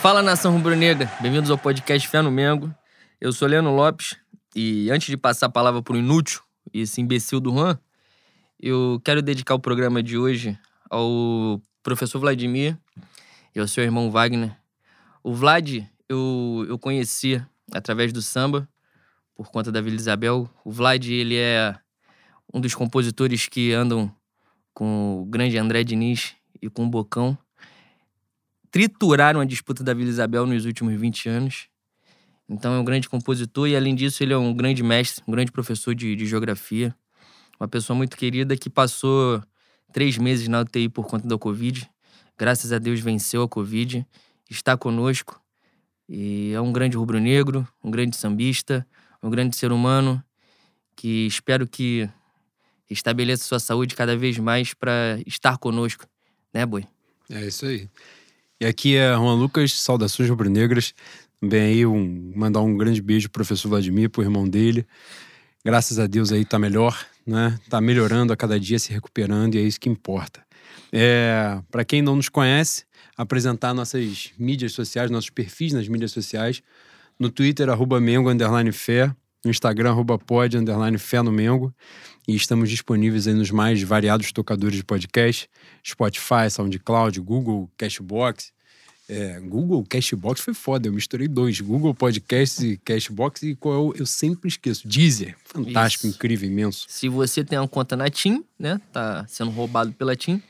Fala nação rubro-negra, bem-vindos ao podcast Fé no Mengo. Eu sou Leandro Lopes e antes de passar a palavra pro inútil e esse imbecil do Juan, eu quero dedicar o programa de hoje ao professor Vladimir e ao seu irmão Wagner. O Vlad eu, eu conheci através do samba, por conta da Vila Isabel. O Vlad, ele é um dos compositores que andam com o grande André Diniz e com o Bocão trituraram a disputa da Vila Isabel nos últimos 20 anos. Então é um grande compositor e, além disso, ele é um grande mestre, um grande professor de, de geografia. Uma pessoa muito querida que passou três meses na UTI por conta da Covid. Graças a Deus venceu a Covid, está conosco. E é um grande rubro-negro, um grande sambista, um grande ser humano que espero que estabeleça sua saúde cada vez mais para estar conosco, né, Boi? É isso aí. E aqui é Juan Lucas, saudações rubro-negras. Também aí um, mandar um grande beijo pro professor Vladimir, pro irmão dele. Graças a Deus aí tá melhor, né? Tá melhorando a cada dia, se recuperando e é isso que importa. É, para quem não nos conhece, apresentar nossas mídias sociais, nossos perfis nas mídias sociais. No Twitter, arroba Mengo, underline fé. No Instagram, arroba pod, underline fé no Mengo. E estamos disponíveis aí nos mais variados tocadores de podcast. Spotify, SoundCloud, Google, Cashbox. É, Google Cashbox foi foda, eu misturei dois. Google Podcasts e Cashbox e qual eu, eu sempre esqueço. Deezer, fantástico, Isso. incrível, imenso. Se você tem uma conta na TIM, né? Tá sendo roubado pela TIM,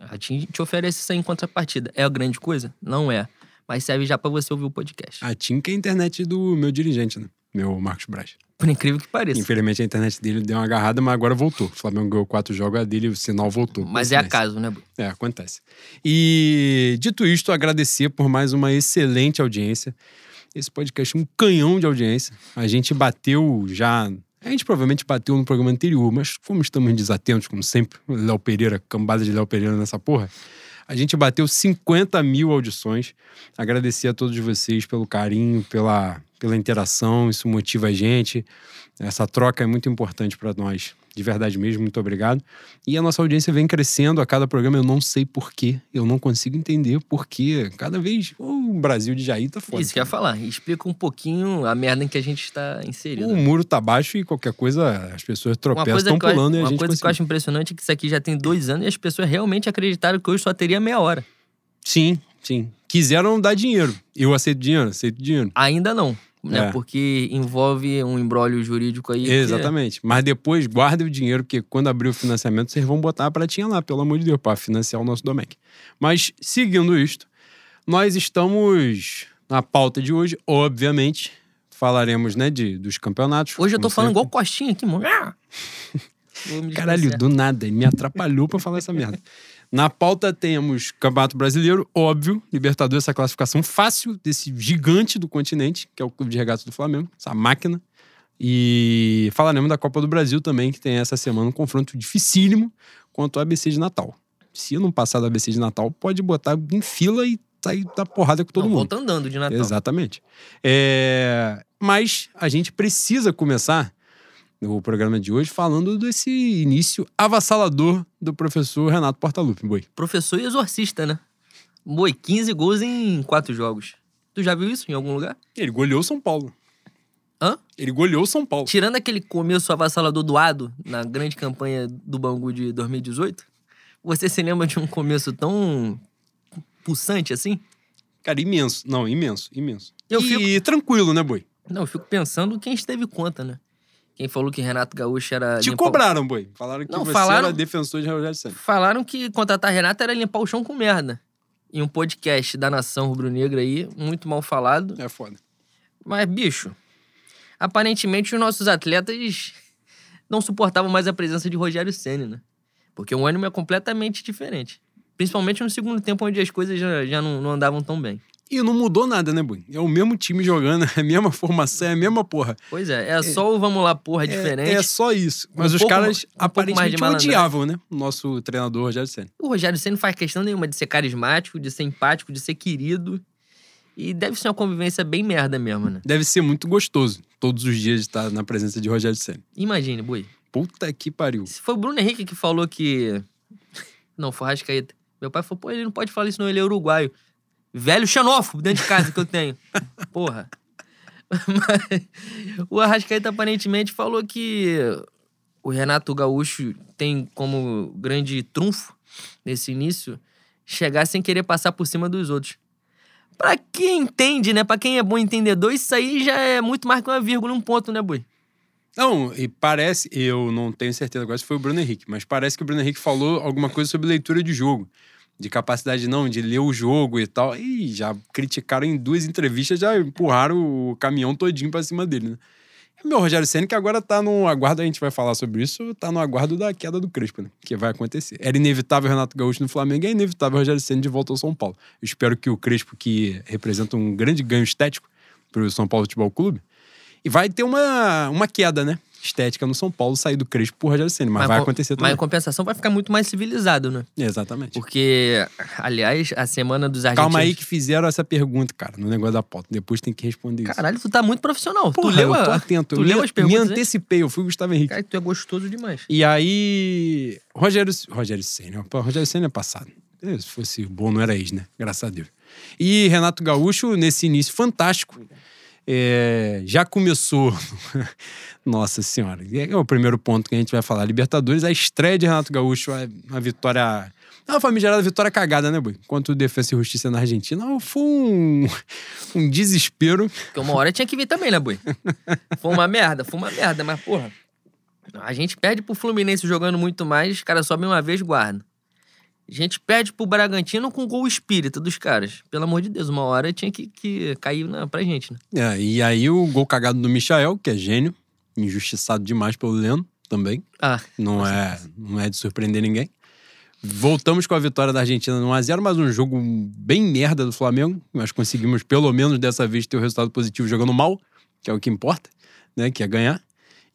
a TIM te oferece isso aí em contrapartida. É a grande coisa? Não é. Mas serve já para você ouvir o podcast. A TIM que é a internet do meu dirigente, né? Meu Marcos Braz. Por incrível que pareça. Infelizmente a internet dele deu uma agarrada, mas agora voltou. O Flamengo ganhou quatro jogos, a dele o sinal voltou. Mas é acaso, né? É, acontece. E dito isto, agradecer por mais uma excelente audiência. Esse podcast é um canhão de audiência. A gente bateu já. A gente provavelmente bateu no programa anterior, mas como estamos desatentos, como sempre, Léo Pereira, cambada de Léo Pereira nessa porra, a gente bateu 50 mil audições. Agradecer a todos vocês pelo carinho, pela, pela interação, isso motiva a gente. Essa troca é muito importante para nós. De verdade mesmo, muito obrigado. E a nossa audiência vem crescendo a cada programa. Eu não sei porquê, eu não consigo entender porquê. Cada vez o Brasil de Jair tá foda. Isso que eu ia falar. Explica um pouquinho a merda em que a gente está inserido. O muro tá baixo e qualquer coisa as pessoas tropeçam, estão eu- pulando e a uma gente coisa que eu acho impressionante é que isso aqui já tem dois anos e as pessoas realmente acreditaram que hoje só teria meia hora. Sim, sim. Quiseram dar dinheiro. Eu aceito dinheiro, aceito dinheiro. Ainda não, né? É. Porque envolve um embrólio jurídico aí. que- Exatamente. Mas depois guardem o dinheiro, porque quando abrir o financiamento, vocês vão botar a pratinha lá, pelo amor de Deus, para financiar o nosso Domec. Mas, seguindo isto, nós estamos na pauta de hoje, obviamente. Falaremos, né, de, dos campeonatos. Hoje eu tô como falando sempre. igual Costinha aqui, mano. Caralho, do nada. Ele me atrapalhou pra falar essa merda. Na pauta temos Campeonato Brasileiro, óbvio, Libertadores, essa classificação fácil desse gigante do continente, que é o Clube de Regatas do Flamengo, essa máquina. E falaremos da Copa do Brasil também, que tem essa semana um confronto dificílimo contra o ABC de Natal. Se não passar do ABC de Natal, pode botar em fila e sair da porrada com todo Não, mundo. volta andando de Natal. Exatamente. É, Mas a gente precisa começar o programa de hoje falando desse início avassalador do professor Renato Portaluppi, boi. Professor e exorcista, né? Boi, 15 gols em quatro jogos. Tu já viu isso em algum lugar? Ele goleou São Paulo. Hã? Ele goleou São Paulo. Tirando aquele começo avassalador do Ado, na grande campanha do Bangu de 2018, você se lembra de um começo tão pulsante assim? Cara, imenso. Não, imenso, imenso. Eu e tranquilo, né, boi? Não, eu fico pensando quem esteve conta, né? Quem falou que Renato Gaúcho era. Te limpar cobraram, boi. Falaram que Não, você falaram- era defensor de Rogério Senna. Falaram que contratar Renato era limpar o chão com merda. Em um podcast da Nação Rubro-Negra aí, muito mal falado. É foda. Mas, bicho, aparentemente os nossos atletas não suportavam mais a presença de Rogério Senna, né? Porque o ânimo é completamente diferente. Principalmente no segundo tempo, onde as coisas já, já não, não andavam tão bem. E não mudou nada, né, boi? É o mesmo time jogando, é a mesma formação, é a mesma porra. Pois é, é só o vamos lá, porra, É- diferente. É, só isso. Mas Um os pouco- caras um aparentemente odiavam, né? O nosso treinador Rogério Senna. O Rogério Senna não faz questão nenhuma de ser carismático, de ser empático, de ser querido. E deve ser uma convivência bem merda mesmo, né? Deve ser muito gostoso todos os dias estar na presença de Rogério Senna. Imagine, boi. Puta que pariu. Se foi o Bruno Henrique que falou que. Não, foi Rascaeta. Meu pai falou, pô, ele não pode falar isso, não, ele é uruguaio. Velho xenófobo dentro de casa que eu tenho. Porra. Mas o Arrascaeta aparentemente falou que o Renato Gaúcho tem como grande trunfo nesse início chegar sem querer passar por cima dos outros. Pra quem entende, né? Pra quem é bom entendedor, isso aí já é muito mais que uma vírgula, um ponto, né, Bui? Não, e parece, eu não tenho certeza agora se foi o Bruno Henrique, mas parece que o Bruno Henrique falou alguma coisa sobre leitura de jogo. De capacidade não, de ler o jogo e tal. E já criticaram em duas entrevistas, já empurraram o caminhão todinho pra cima dele, né? E meu Rogério Senna, que agora tá no aguardo, a gente vai falar sobre isso, tá no aguardo da queda do Crespo, né? Que vai acontecer. Era inevitável o Renato Gaúcho no Flamengo, é inevitável o Rogério Senna de volta ao São Paulo. Eu espero que o Crespo, que representa um grande ganho estético pro São Paulo Futebol Clube, e vai ter uma, uma queda, né? Estética no São Paulo, sair do Crespo pro Rogério Senna. Mas, Mas vai acontecer Mas também. em compensação vai ficar muito mais civilizado, né? Exatamente. Porque, aliás, a semana dos argentinos... Calma aí que fizeram essa pergunta, cara, no negócio da pauta. Depois tem que responder isso. Caralho, tu tá muito profissional. Porra, tu leu, eu tô a- atento. Tu eu leu as perguntas, me né? antecipei, eu fui o Gustavo Henrique. Cara, tu é gostoso demais. E aí, Rogério, Rogério Senna, pô, Rogério Senna é passado. Eh, Se fosse bom, não era ex, né? Graças a Deus. E Renato Gaúcho, nesse início fantástico, é, já começou. Nossa Senhora, é o primeiro ponto que a gente vai falar. Libertadores, a estreia de Renato Gaúcho, a, a vitória. Uma famigerada vitória cagada, né, Boi? Enquanto Defesa e Justiça na Argentina, foi um, um desespero. Porque uma hora tinha que vir também, né, Boi? Foi uma merda, foi uma merda, mas, porra. A gente perde pro Fluminense jogando muito mais, os caras sobem uma vez, guardam. A gente perde pro Bragantino com gol espírita dos caras. Pelo amor de Deus, uma hora tinha que, que cair na, pra gente, né? É, e aí o gol cagado do Michael, que é gênio, injustiçado demais pelo Leno também. Ah, Não é, não é de surpreender ninguém. Voltamos com a vitória da Argentina no 1x0, mas um jogo bem merda do Flamengo. Mas conseguimos, pelo menos dessa vez, ter o resultado positivo jogando mal, que é o que importa, né? Que é ganhar.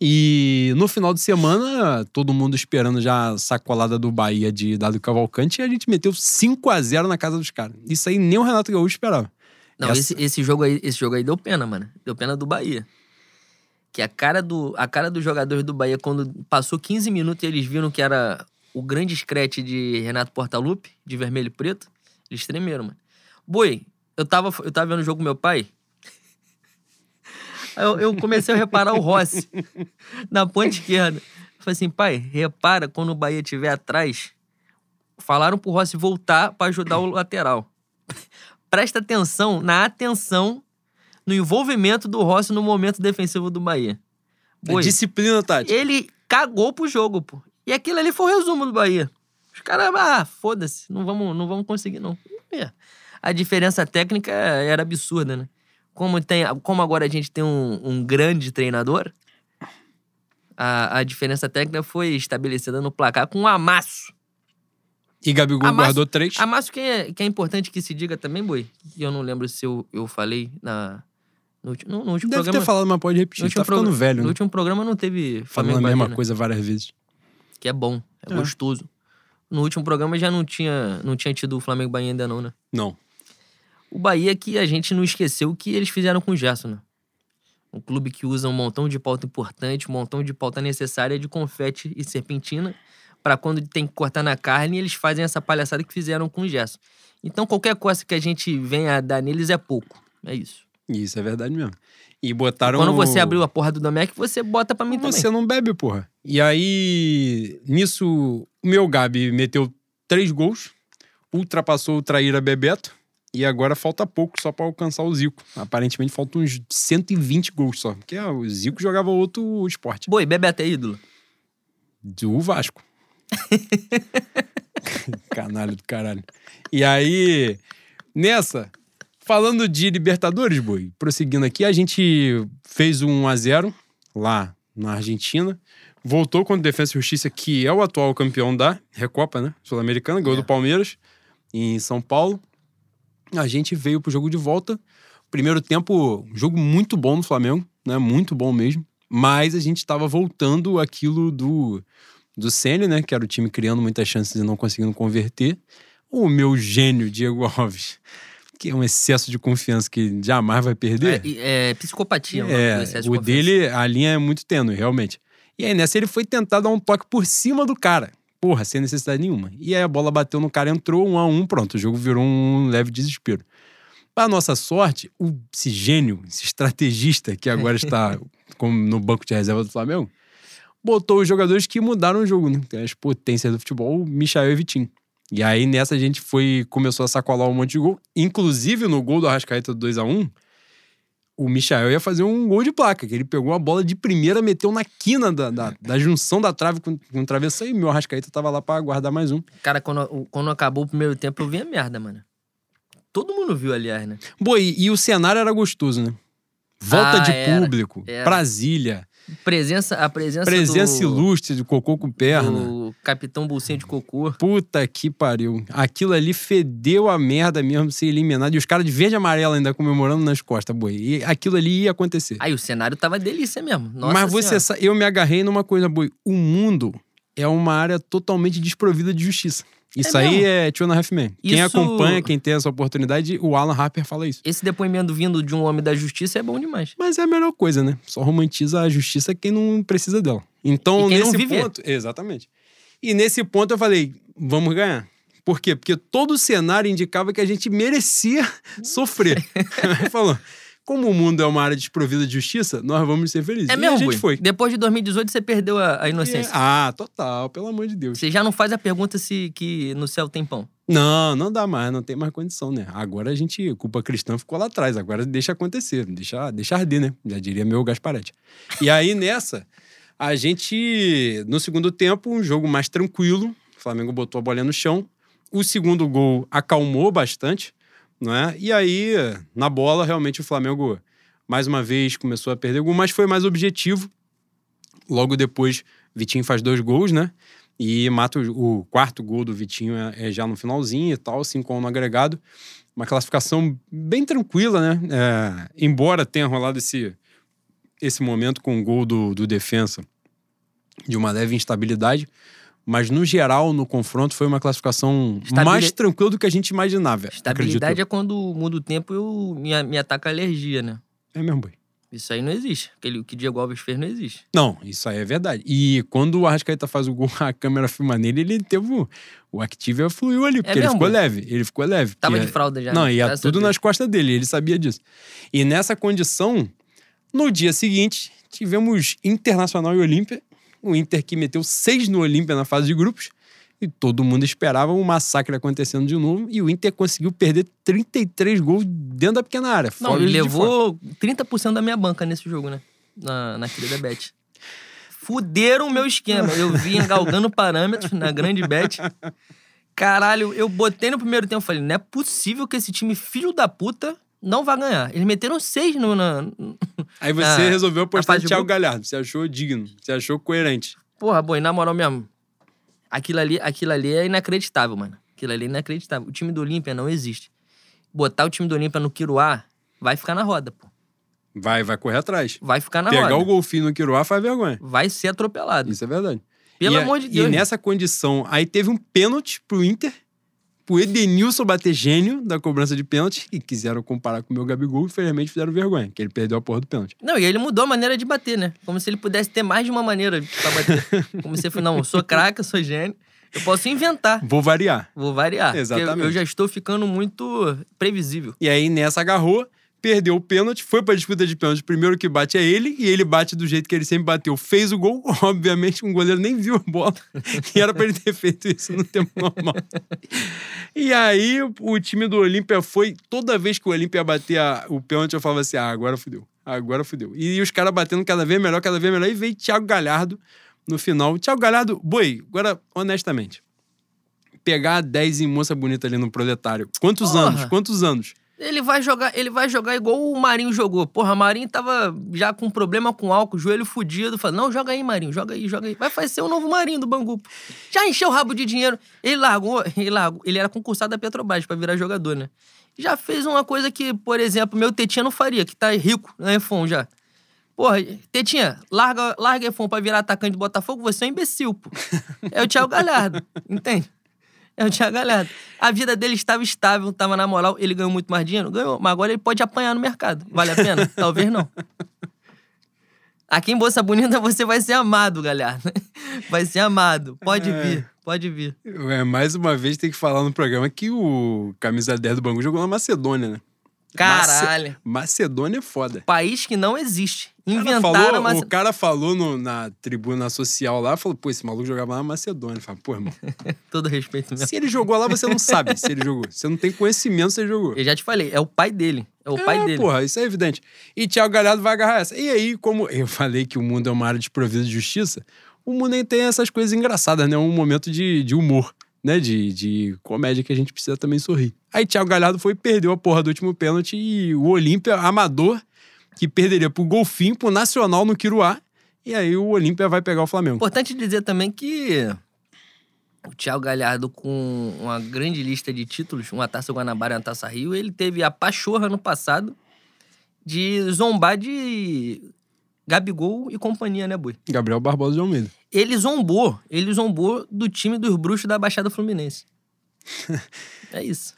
E no final de semana, todo mundo esperando já a sacolada do Bahia de Dado Cavalcante, e a gente meteu 5 a 0 na casa dos caras. Isso aí nem o Renato Gaúcho esperava. Não, Essa- esse, esse, jogo aí, esse jogo aí deu pena, mano. Deu pena do Bahia. Que a cara, do, a cara dos jogadores do Bahia, quando passou 15 minutos e eles viram que era o grande scratch de Renato Portaluppi, de vermelho e preto, eles tremeram, mano. Boi, eu tava, eu tava vendo o jogo com meu pai. Eu, eu comecei a reparar o Rossi na ponta esquerda. Eu falei assim, pai, repara quando o Bahia estiver atrás. Falaram pro Rossi voltar pra ajudar o lateral presta atenção na atenção no envolvimento do Rossi no momento defensivo do Bahia. É Boi, disciplina tática. ele cagou pro jogo, pô. E aquilo ali foi o resumo do Bahia. Os caras, ah, foda-se, não vamos, não vamos conseguir, não. É. A diferença técnica era absurda, né? Como, tem, como agora a gente tem um, um grande treinador, a, a diferença técnica foi estabelecida no placar com um amasso. E Gabigol Amasso- guardou três. Amasso que é, que é importante que se diga também, Boi, que eu não lembro se eu, eu falei na, no, no, no último Deve programa. ter falado, mas pode repetir. Tá ficando programa- velho, No né? último programa não teve Falando Flamengo a mesma né? coisa várias vezes. Que é bom, é, É. gostoso. No último programa já não tinha, não tinha tido o Flamengo Bahia ainda não, né? Não. O Bahia que a gente não esqueceu o que eles fizeram com o Gerson, né? Um clube que usa um montão de pauta importante, um montão de pauta necessária de confete e serpentina, pra quando tem que cortar na carne, eles fazem essa palhaçada que fizeram com o Gerson. Então qualquer coisa que a gente venha a dar neles é pouco. É isso. Isso é verdade mesmo. E botaram. Quando você abriu a porra do Domecq, você bota pra mim Você também. não bebe, porra. E aí, nisso, o meu Gabi meteu três gols, ultrapassou o Traíra Bebeto, e agora falta pouco só pra alcançar o Zico. Aparentemente faltam uns 120 gols só. Porque ah, o Zico jogava outro esporte. Boi, Bebeto é ídolo. Do Vasco. Canalho do caralho. E aí, nessa, falando de Libertadores, boi, prosseguindo aqui, a gente fez um 1x0 lá na Argentina. Voltou contra o Defensa e Justiça, que é o atual campeão da Recopa, né? Sul-Americana, ganhou É. do Palmeiras em São Paulo. A gente veio pro jogo de volta. Primeiro tempo, jogo muito bom no Flamengo, né? Muito bom mesmo. Mas a gente tava voltando aquilo do do Ceni, né? Que era o time criando muitas chances e não conseguindo converter. O meu gênio, Diego Alves, que é um excesso de confiança que jamais vai perder. É, é psicopatia. É, do excesso de o confiança. dele, a linha é muito tênue, realmente. E aí nessa ele foi tentar dar um toque por cima do cara. Porra, sem necessidade nenhuma. E aí a bola bateu no cara, entrou um a um, pronto. O jogo virou um leve desespero. Para nossa sorte, o, esse gênio, esse estrategista que agora está no banco de reserva do Flamengo, botou os jogadores que mudaram o jogo, né? As potências do futebol, Michael e Vitinho. E aí nessa a gente foi começou a sacolar um monte de gol, inclusive no gol do Arrascaeta do 2 a 1 o Michael ia fazer um gol de placa, que ele pegou a bola de primeira, meteu na quina da, da, da junção da trave com, com o travessão e meu Arrascaeta tava lá pra guardar mais um. Cara, quando, quando acabou o primeiro tempo, eu vi a merda, mano. Todo mundo viu, aliás, né? Boa, e, e o cenário era gostoso, né? Volta Ah, de era, público, era. Brasília, Presença, a presença, presença do, ilustre de cocô com perna. do capitão Bolsinha de Cocô. Puta que pariu. Aquilo ali fedeu a merda mesmo ser eliminado. E os caras de verde e amarelo ainda comemorando nas costas, boi. E aquilo ali ia acontecer. Aí o cenário tava delícia mesmo. Nossa Mas você sa- eu me agarrei numa coisa, boi. O mundo é uma área totalmente desprovida de justiça. Isso aí mesmo? é Two and a Half Men. Quem Isso- acompanha, quem tem essa oportunidade, o Alan Harper fala isso. Esse depoimento vindo de um homem da justiça é bom demais. Mas é a melhor coisa, né? Só romantiza a justiça quem não precisa dela. Então, quem nesse ponto. Exatamente. E nesse ponto eu falei, vamos ganhar. Por quê? Porque todo o cenário indicava que a gente merecia sofrer. Aí falou. Como o mundo é uma área desprovida de justiça, nós vamos ser felizes. É e mesmo, a gente foi. Depois de 2018 você perdeu a, a inocência. É, ah, total, pelo amor de Deus. Você já não faz a pergunta se que no céu tem pão. Não, não dá mais, não tem mais condição, né? Agora a gente, culpa cristã ficou lá atrás, agora deixa acontecer, deixa, deixa arder, né? Já diria meu Gasparete. E aí nessa, a gente, no segundo tempo, um jogo mais tranquilo, o Flamengo botou a bolinha no chão, o segundo gol acalmou bastante, não é? E aí, na bola, realmente o Flamengo, mais uma vez, começou a perder gol, mas foi mais objetivo. Logo depois, Vitinho faz dois gols, né? E mata o, o quarto gol do Vitinho é, é já no finalzinho e tal, 5 no agregado. Uma classificação bem tranquila, né? É, embora tenha rolado esse, esse momento com o gol do, do defensa de uma leve instabilidade, mas no geral, no confronto, foi uma classificação Estabili- mais tranquila do que a gente imaginava. Estabilidade acredito. é quando muda o tempo eu me, me ataca a alergia, né? É mesmo, boi. Isso aí não existe. Aquele o que Diego Alves fez não existe. Não, isso aí é verdade. E quando o Arrascaeta faz o gol, a câmera filma nele, ele teve o, o Activia fluiu ali, porque ele mesmo, ficou leve. Ele ficou leve. Tava de fralda já. Não, né? ia tudo nas costas dele, ele sabia disso. E nessa condição, no dia seguinte, tivemos Internacional e Olímpia. O Inter que meteu seis no Olímpia na fase de grupos. E todo mundo esperava um massacre acontecendo de novo. E o Inter conseguiu perder 33 gols dentro da pequena área. Não, ele levou 30% da minha banca nesse jogo, né? Na, na querida Bet. Fuderam o meu esquema. Eu vim galgando parâmetros na grande bet. Caralho, eu botei no primeiro tempo e falei: não é possível que esse time, filho da puta, não vai ganhar. Eles meteram seis no. Na... Aí você Ah, resolveu apostar no Thiago. Galhardo. Você achou digno, você achou coerente. Porra, boi, na moral mesmo. Aquilo ali, aquilo ali é inacreditável, mano. Aquilo ali é inacreditável. O time do Olímpia não existe. Botar o time do Olímpia no Quiruá vai ficar na roda, pô. Vai, vai correr atrás. Vai ficar na Pegar roda. o golfinho no Quiruá faz vergonha. Vai ser atropelado. Isso é verdade. Pelo E- amor de Deus. E nessa condição, aí teve um pênalti pro Inter, pro Edenilson bater gênio da cobrança de pênalti, e quiseram comparar com o meu Gabigol, infelizmente fizeram vergonha, que ele perdeu a porra do pênalti. Não, e ele mudou a maneira de bater, né? Como se ele pudesse ter mais de uma maneira pra bater. Como se ele fosse, não, eu sou craque, eu sou gênio. Eu posso inventar. Vou variar. Vou variar. porque Exatamente. Eu já estou ficando muito previsível. E aí nessa agarrou, perdeu o pênalti, foi pra disputa de pênalti. Primeiro que bate é ele, e ele bate do jeito que ele sempre bateu. Fez o gol, obviamente um goleiro nem viu a bola. E era pra ele ter feito isso no tempo normal. E aí o time do Olímpia foi, toda vez que o Olímpia ia bater a- o pênalti, eu falava assim: ah, agora fudeu. Agora fudeu. E os caras batendo cada vez melhor, cada vez melhor. E veio Thiago Galhardo no final. Thiago Galhardo, boi, agora, honestamente. Pegar 10 em moça bonita ali no proletário. Quantos Porra. anos? Quantos anos? Ele vai jogar, ele vai jogar igual o Marinho jogou. Porra, Marinho tava já com problema com álcool, joelho fudido. Falei, não, joga aí, Marinho, joga aí, joga aí. Vai fazer o novo Marinho do Bangu. Já encheu o rabo de dinheiro. Ele largou, ele largou. Ele era concursado da Petrobras pra virar jogador, né? Já fez uma coisa que, por exemplo, meu Tetinha não faria, que tá rico na iPhone já. Porra, Tetinha, larga, larga iPhone pra virar atacante do Botafogo, você é um imbecil, pô. É o Thiago Galhardo, entende? É o Thiago Galhardo. A vida dele estava estável, estava na moral. Ele ganhou muito mais dinheiro? Ganhou. Mas agora ele pode apanhar no mercado. Vale a pena? Talvez não. Aqui em Bolsa Bonita você vai ser amado, Galhardo. Vai ser amado. Pode É. vir, pode vir. É, mais uma vez tem que falar no programa que o camisa 10 do Bangu jogou na Macedônia, né? Caralho. Macedônia é foda. País que não existe. O cara Inventaram falou, O cara falou no- na tribuna social lá, falou, pô, esse maluco jogava lá na Macedônia. Fala, pô, irmão, Todo respeito mesmo. se ele jogou lá, você não sabe se ele jogou. Você não tem conhecimento se ele jogou. Eu já te falei, é o pai dele. É o pai é, dele. porra, isso é evidente. E Thiago Galhardo vai agarrar essa. E aí, como eu falei que o mundo é uma área desprovida de justiça, o mundo nem tem essas coisas engraçadas, né? Um momento de, de humor, né? De, de comédia que a gente precisa também sorrir. Aí Thiago Galhardo foi e perdeu a porra do último pênalti e o Olímpia, amador, que perderia pro Golfinho, pro Nacional no Quiruá. E aí o Olímpia vai pegar o Flamengo. Importante dizer também que o Thiago Galhardo, com uma grande lista de títulos, uma taça Guanabara e uma taça Rio, ele teve a pachorra no passado de zombar de Gabigol e companhia, né, Boi? Gabriel Barbosa de Almeida. Ele zombou, ele zombou do time dos bruxos da Baixada Fluminense. É isso.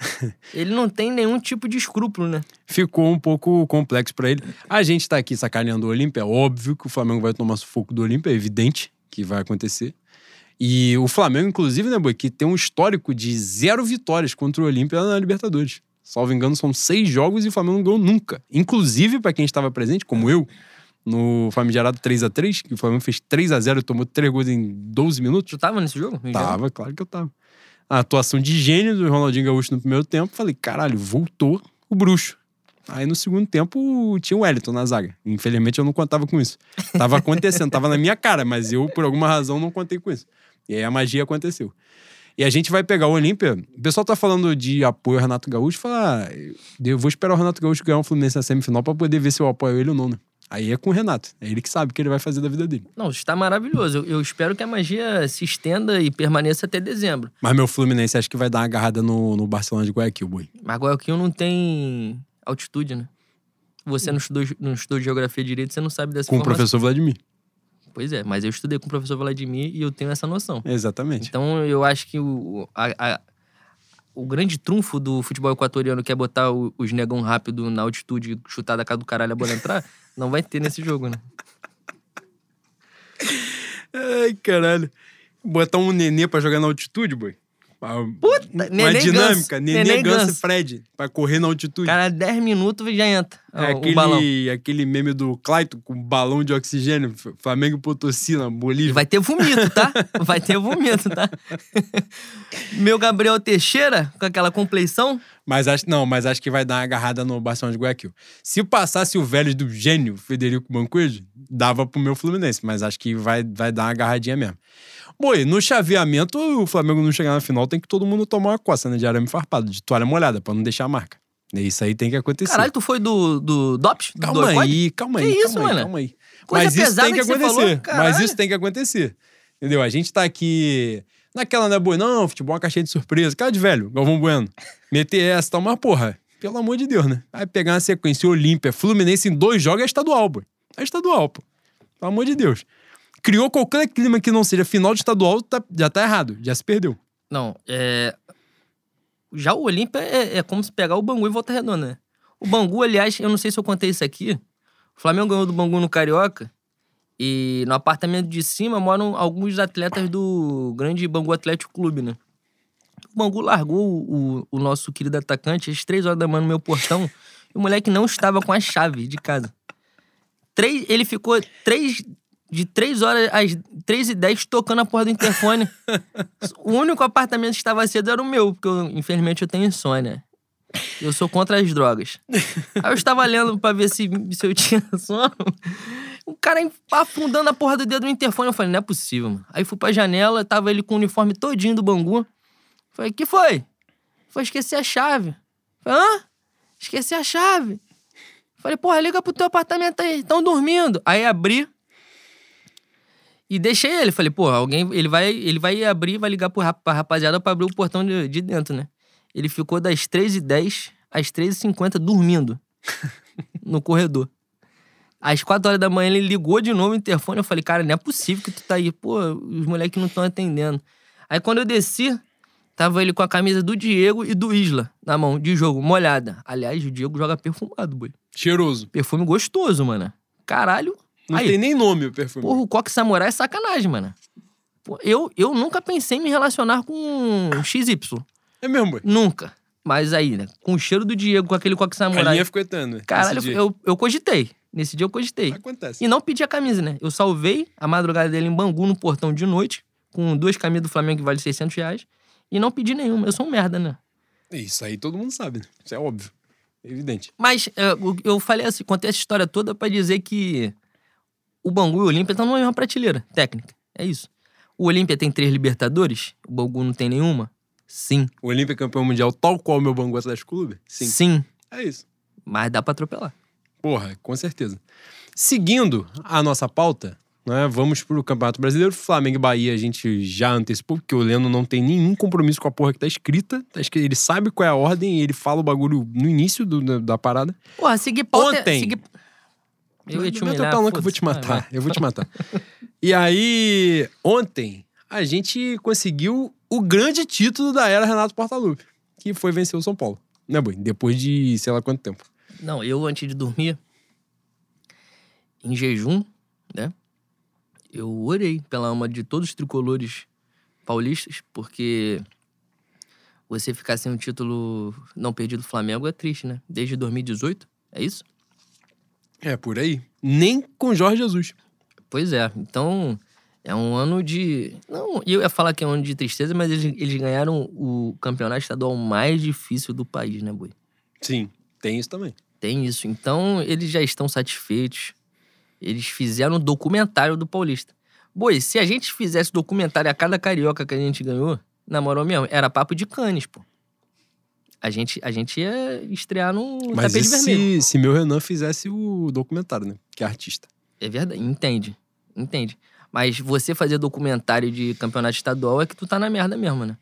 Ele não tem nenhum tipo de escrúpulo, né? ficou um pouco complexo pra ele. A gente tá aqui sacaneando o Olímpia, é óbvio que o Flamengo vai tomar sufoco do Olímpia, é evidente que vai acontecer. E o Flamengo, inclusive, né, Boi, que tem um histórico de zero vitórias contra o Olímpia na Libertadores. Salvo engano, são seis jogos e o Flamengo não ganhou nunca. Inclusive, pra quem estava presente, como eu, no famigerado 3 a 3 que o Flamengo fez 3 a 0 e tomou três gols em 12 minutos. Tu tava nesse jogo? Tava, claro que eu tava. A atuação de gênio do Ronaldinho Gaúcho no primeiro tempo, falei, caralho, voltou o bruxo. Aí no segundo tempo tinha o Wellington na zaga. Infelizmente eu não contava com isso. Tava acontecendo, tava na minha cara, mas eu, por alguma razão, não contei com isso. E aí a magia aconteceu. E a gente vai pegar o Olímpia. O pessoal tá falando de apoio ao Renato Gaúcho. Fala, ah, eu vou esperar o Renato Gaúcho ganhar um Fluminense na semifinal pra poder ver se eu apoio ele ou não, né? Aí é com o Renato. É ele que sabe o que ele vai fazer da vida dele. Não, está maravilhoso. Eu, eu espero que a magia se estenda e permaneça até dezembro. Mas meu Fluminense acho que vai dar uma agarrada no, no Barcelona de Guayaquil, boi. Mas Guayaquil não tem altitude, né? Você não estudou, não estudou geografia direito, você não sabe dessa Com o professor Vladimir. Pois é, mas eu estudei com o professor Vladimir e eu tenho essa noção. Exatamente. Então eu acho que o, a- a- o grande trunfo do futebol equatoriano que é botar o- os negão rápido na altitude, chutar da cara do caralho a bola entrar, não vai ter nesse jogo, né? Ai, caralho. Botar um nenê pra jogar na altitude, boi. Puta, Uma nenê dinâmica. ganso. Nenê, Nenê ganso e ganso. Fred. Pra correr na altitude. Cara, 10 minutos já entra é o, aquele, balão. aquele meme do Clayton com balão de oxigênio. Flamengo e Potosí na E Bolívia. vai ter vomito, tá? Vai ter vomito, tá? Meu Gabriel Teixeira, com aquela compleição, Mas acho, não, mas acho que vai dar uma agarrada no Barcelona de Guayaquil. Se passasse o velho do gênio, Federico Mancoejo, dava pro meu Fluminense. Mas acho que vai, vai dar uma agarradinha mesmo. Boi, no chaveamento, o Flamengo não chegar na final, tem que todo mundo tomar uma coça, né? De arame farpado, de toalha molhada, pra não deixar a marca. E Isso aí tem que acontecer. Caralho, tu foi do, do DOPS? Do Calma doicode? aí, calma Que aí. isso, calma aí, mano? calma aí. Coisa Mas isso tem que que acontecer. falou, Mas isso tem que acontecer. Entendeu? A gente tá aqui naquela, né, boi? Não, futebol é uma caixinha de surpresa. Cara de velho, Galvão Bueno. Meter essa, tá uma porra. Pelo amor de Deus, né? Vai pegar uma sequência Olímpia, Fluminense em dois jogos é estadual, boi. É estadual, pô. Pelo amor de Deus. Criou qualquer clima que não seja final de estadual, tá- já tá errado. Já se perdeu. Não, é. Já o Olímpia é, é como se pegar o Bangu e Volta Redonda, né? O Bangu, aliás, eu não sei se eu contei isso aqui. O Flamengo ganhou do Bangu no Carioca. E no apartamento de cima moram alguns atletas do grande Bangu Atlético Clube, né? O Bangu largou o, o nosso querido atacante às três horas da manhã no meu portão. e o moleque não estava com a chave de casa. Três, ele ficou três, de três horas às três e dez tocando a porra do interfone. O único apartamento que estava cedo era o meu, porque eu, infelizmente eu tenho insônia. Eu sou contra as drogas. Aí eu estava lendo pra ver se, se eu tinha sono. O cara afundando a porra do dedo no interfone. Eu falei, não é possível, mano. Aí fui pra janela, tava ele com o uniforme todinho do Bangu. Falei, que foi? Foi esquecer a chave. Falei, hã? Esqueci a chave. Falei, porra, liga pro teu apartamento aí, estão dormindo. Aí abri, e deixei ele. Falei, pô, alguém. Ele vai, ele vai abrir, vai ligar pro pra rapaziada pra abrir o portão de, de dentro, né? Ele ficou das 3h10 às 3h50 dormindo no corredor. Às 4 horas da manhã ele ligou de novo o interfone. Eu falei, cara, não é possível que tu tá aí. Pô, os moleques não estão atendendo. Aí quando eu desci, tava ele com a camisa do Diego e do Isla na mão, de jogo, molhada. Aliás, o Diego joga perfumado, boi. Cheiroso. Perfume gostoso, mano. Caralho. Não Aí, tem nem nome o perfume. Porra, o Coque Samurai é sacanagem, mano. Pô, eu, eu nunca pensei em me relacionar com XY. É mesmo, boi. Nunca. Mas aí, né? Com o cheiro do Diego, com aquele coque A samurai. linha ficou etana. Caralho, eu, eu cogitei. Nesse dia eu cogitei. Acontece. E não pedi a camisa, né? Eu salvei a madrugada dele em Bangu, no portão de noite, com duas camisas do Flamengo que valem 600 reais. E não pedi nenhuma. Eu sou um merda, né? Isso aí todo mundo sabe, né? Isso é óbvio. Evidente. Mas o- eu falei assim, contei essa história toda pra dizer que o Bangu e o Olímpia estão numa mesma prateleira técnica. É isso. O Olímpia tem três Libertadores, o Bangu não tem nenhuma? Sim. O Olímpia é campeão mundial, tal qual o meu Bangu Atlético Clube? Sim. Sim. É isso. Mas dá pra atropelar. Porra, com certeza. Seguindo a nossa pauta, né, vamos pro Campeonato Brasileiro. Flamengo e Bahia a gente já antecipou, porque o Leno não tem nenhum compromisso com a porra que tá escrita. Tá escrito- Ele sabe qual é a ordem e ele fala o bagulho no início do- da, da parada. Porra, seguir pauta... Ontem. Seguir... Eu ia te Não humilhar, não que eu vou te matar. Eu vou te matar. e aí, ontem, a gente conseguiu o grande título da era Renato Portaluppi, que foi vencer o São Paulo. Né, Boi? Depois de sei lá quanto tempo. Não, eu antes de dormir, em jejum, né? Eu orei pela alma de todos os tricolores paulistas, porque você ficar sem um título não perdido do Flamengo é triste, né? Desde 2018, é isso? É, por aí. Nem com Jorge Jesus. Pois é. Então, é um ano de. Não, eu ia falar que é um ano de tristeza, mas eles, eles ganharam o campeonato estadual mais difícil do país, né, Boi? Sim, tem isso também. Tem isso. Então, eles já estão satisfeitos. Eles fizeram um documentário do Paulista. Boi, se a gente fizesse documentário a cada carioca que a gente ganhou, na moral mesmo, era papo de canes, pô. A gente, a gente ia estrear num Mas tapete e vermelho. se, se meu Renan fizesse o documentário, né? Que é artista. É verdade, entende. Entende. Mas você fazer documentário de campeonato estadual é que tu tá na merda mesmo, né?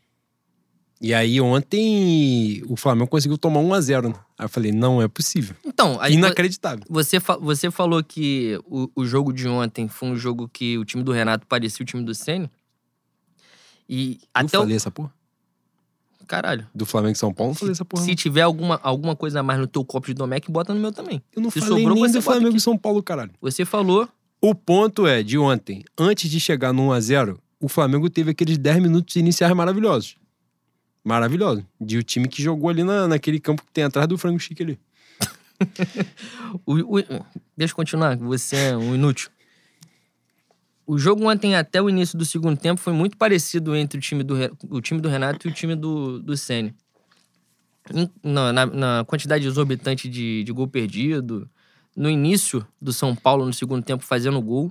E aí, ontem, o Flamengo conseguiu tomar 1 a 0 né? Aí eu falei, não é possível. Então, aí Inacreditável. você, fa- você falou que o, o jogo de ontem foi um jogo que o time do Renato parecia o time do Senna. E Eu até o. falei essa porra? Caralho. Do Flamengo e São Paulo, não falei essa porra. Se não. tiver alguma, alguma coisa a mais no teu copo de Domec, bota no meu também. Eu não se falei sobrou, nem do Flamengo e São Paulo, caralho. Você falou. O ponto é, de ontem, antes de chegar no 1x0, o Flamengo teve aqueles 10 minutos iniciais maravilhosos. Maravilhosos. De o time que jogou ali na, naquele campo que tem atrás do frango chique ali. O, o- deixa eu continuar, você é um inútil. O jogo ontem, até o início do segundo tempo, foi muito parecido entre o time do, o time do Renato e o time do, do Sene. Na, na- na quantidade exorbitante de, de gol perdido, no início do São Paulo, no segundo tempo, fazendo gol.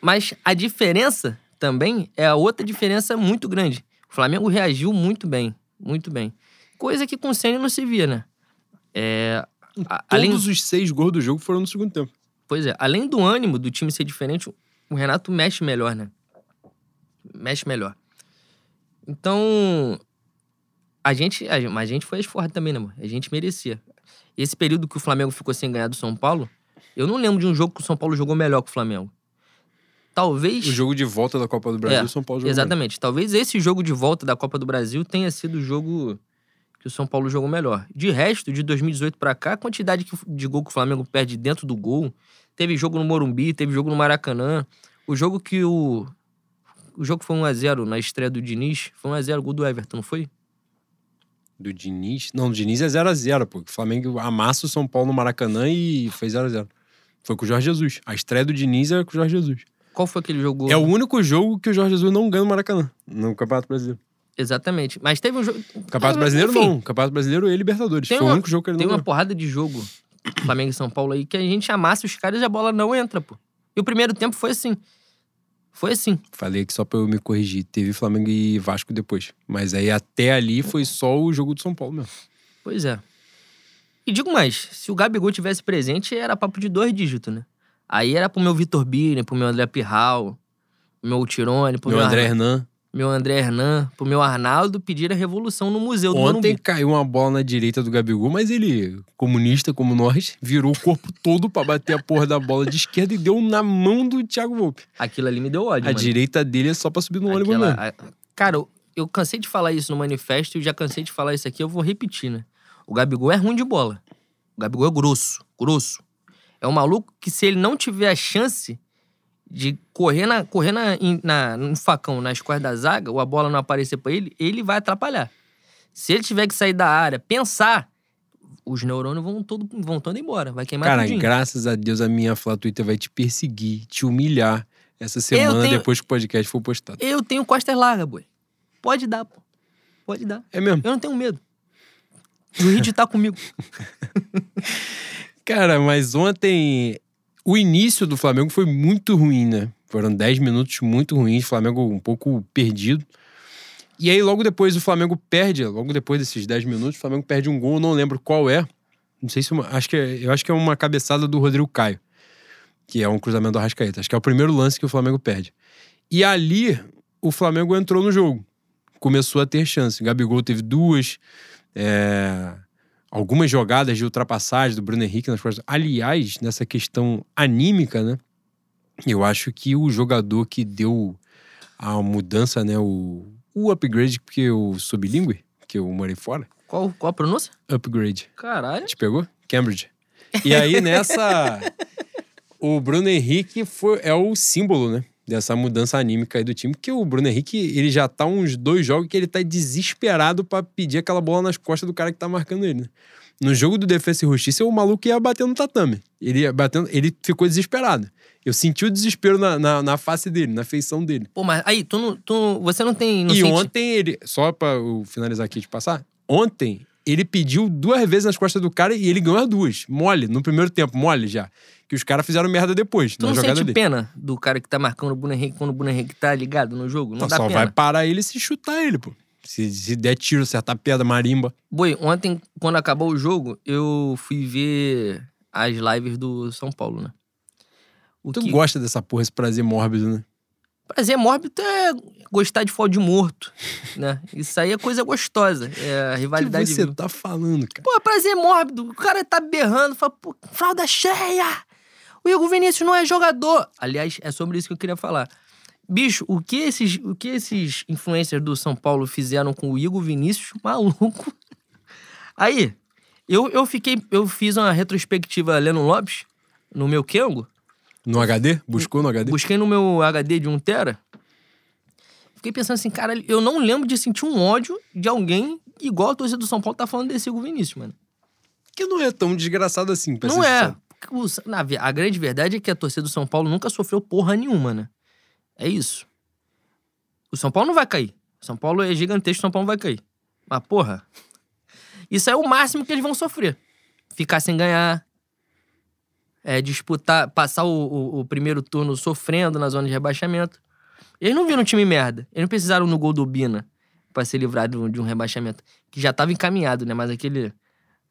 Mas a diferença também é a outra diferença muito grande. O Flamengo reagiu muito bem, muito bem. Coisa que com o Sene não se via, né? É, a- além, Todos os seis gols do jogo foram no segundo tempo. Pois é, além do ânimo do time ser diferente, o Renato mexe melhor, né? Mexe melhor. Então, a gente, a, mas a gente foi esforçado também, né, amor? A gente merecia. Esse período que o Flamengo ficou sem ganhar do São Paulo, eu não lembro de um jogo que o São Paulo jogou melhor que o Flamengo. Talvez. O jogo de volta da Copa do Brasil, É, o São Paulo jogou Exatamente. Talvez esse jogo de volta da Copa do Brasil tenha sido o jogo que o São Paulo jogou melhor. De resto, de 2018 pra cá, a quantidade de gol que o Flamengo perde dentro do gol. Teve jogo no Morumbi, teve jogo no Maracanã. O jogo que o. O jogo foi 1x0 na estreia do Diniz. Foi 1x0 gol do Everton, não foi? Do Diniz. Não, do Diniz é 0x0, pô. O Flamengo amassa o São Paulo no Maracanã e foi 0x0. Foi com o Jorge Jesus. A estreia do Diniz era com o Jorge Jesus. Qual foi aquele jogo? É o único jogo que o Jorge Jesus não ganha no Maracanã, no Campeonato Brasileiro. Exatamente. Mas teve um jogo. Campeonato Ah, Brasileiro enfim, não. Campeonato Brasileiro e Libertadores. Tem Foi uma- o único jogo que ele Tem não uma ganhou. porrada de jogo, Flamengo e São Paulo aí, que a gente amassa os caras e a bola não entra, pô. E o primeiro tempo foi assim. Foi assim. Falei que só pra eu me corrigir. Teve Flamengo e Vasco depois. Mas aí até ali foi só o jogo do São Paulo mesmo. Pois é. E digo mais, se o Gabigol tivesse presente, era papo de dois dígitos, né? Aí era pro meu Vitor Bini, pro meu André Pirral, pro meu Tirone, pro Meu meu, André Hernan. Meu André Hernan, pro meu Arnaldo pedir a revolução no museu do Ontem Morumbi. caiu uma bola na direita do Gabigol, mas ele, comunista como nós, virou o corpo todo pra bater a porra da bola de esquerda e deu na mão do Thiago Volpe. Aquilo ali me deu ódio, A mano. direita dele é só pra subir no ônibus Aquela- mesmo. a- Cara, eu, eu cansei de falar isso no manifesto e já cansei de falar isso aqui, eu vou repetir, né? O Gabigol é ruim de bola. O Gabigol é grosso, grosso. É um maluco que se ele não tiver a chance de correr, na, correr na, na- no facão, nas costas da zaga, ou a bola não aparecer pra ele, ele vai atrapalhar. Se ele tiver que sair da área, pensar, os neurônios vão todo, vão todo embora. Vai queimar Cara, tudinho. graças a Deus a minha Flá Twitter vai te perseguir, te humilhar essa semana tenho- depois que o podcast for postado. Eu tenho costas largas, boi. Pode dar, pô. Pode dar. É mesmo? Eu não tenho medo. O Hit tá comigo. Cara, mas ontem o início do Flamengo foi muito ruim, né? Foram 10 minutos muito ruins, Flamengo um pouco perdido. E aí, logo depois, o Flamengo perde, logo depois desses 10 minutos, o Flamengo perde um gol, não lembro qual é. Não sei se. Uma, acho que é, eu acho que é uma cabeçada do Rodrigo Caio, que é um cruzamento do Arrascaeta. Acho que é o primeiro lance que o Flamengo perde. E ali, o Flamengo entrou no jogo. Começou a ter chance. Gabigol teve duas. é, algumas jogadas de ultrapassagem do Bruno Henrique nas costas. Aliás, nessa questão anímica, né? Eu acho que o jogador que deu a mudança, né? O, o upgrade, porque eu sou bilíngue, que eu morei fora. Qual, qual a pronúncia? Upgrade. Caralho. Te pegou? Cambridge. E aí, nessa. o Bruno Henrique foi, é o símbolo, né? Dessa mudança anímica aí do time. Porque o Bruno Henrique, ele já tá uns dois jogos que ele tá desesperado pra pedir aquela bola nas costas do cara que tá marcando ele, né? No jogo do Defesa e Justiça, o maluco ia bater no tatame. Ele ia batendo, ele ficou desesperado. Eu senti o desespero na, na, na face dele, na feição dele. Pô, mas aí, tu não. Tu, você não tem. Não e sente- ontem ele, só pra eu finalizar aqui de passar, ontem ele pediu duas vezes nas costas do cara e ele ganhou as duas. Mole, no primeiro tempo, mole já. Que os caras fizeram merda depois, Tu não sente dele. pena do cara que tá marcando o Bruno Henrique quando o Bruno Henrique tá ligado no jogo? Não Então, dá só pena. vai parar ele se chutar ele, pô. Se, se der tiro, acertar pedra, marimba. Boi, ontem, quando acabou o jogo, eu fui ver as lives do São Paulo, né? O Tu que... gosta dessa porra, esse prazer mórbido, né? Prazer mórbido é gostar de futebol de morto, né? Isso aí é coisa gostosa. É a O que rivalidade. você viva. tá falando, cara? Pô, prazer mórbido. O cara tá berrando, fala, pô, fralda cheia! O Igor Vinícius não é jogador. Aliás, é sobre isso que eu queria falar. Bicho, o que esses, o que esses influencers do São Paulo fizeram com o Igor Vinícius, maluco. Aí, eu, eu fiquei. Eu fiz uma retrospectiva Leno Lopes no meu Kengo. No HD? Buscou no HD? Busquei no meu HD de 1 tera. Fiquei pensando assim, cara, eu não lembro de sentir um ódio de alguém igual a torcida do São Paulo tá falando desse Igor Vinícius, mano. Que não é tão desgraçado assim, pra Não é. sincero. A grande verdade é que a torcida do São Paulo nunca sofreu porra nenhuma, né? É isso. O São Paulo não vai cair. O São Paulo é gigantesco, o São Paulo vai cair. Mas, porra, isso é o máximo que eles vão sofrer. Ficar sem ganhar. É, disputar, passar o, o- o primeiro turno sofrendo na zona de rebaixamento. Eles não viram um time merda. Eles não precisaram no gol do Bina pra ser livrado de um rebaixamento. Que já tava encaminhado, né? Mas aquele,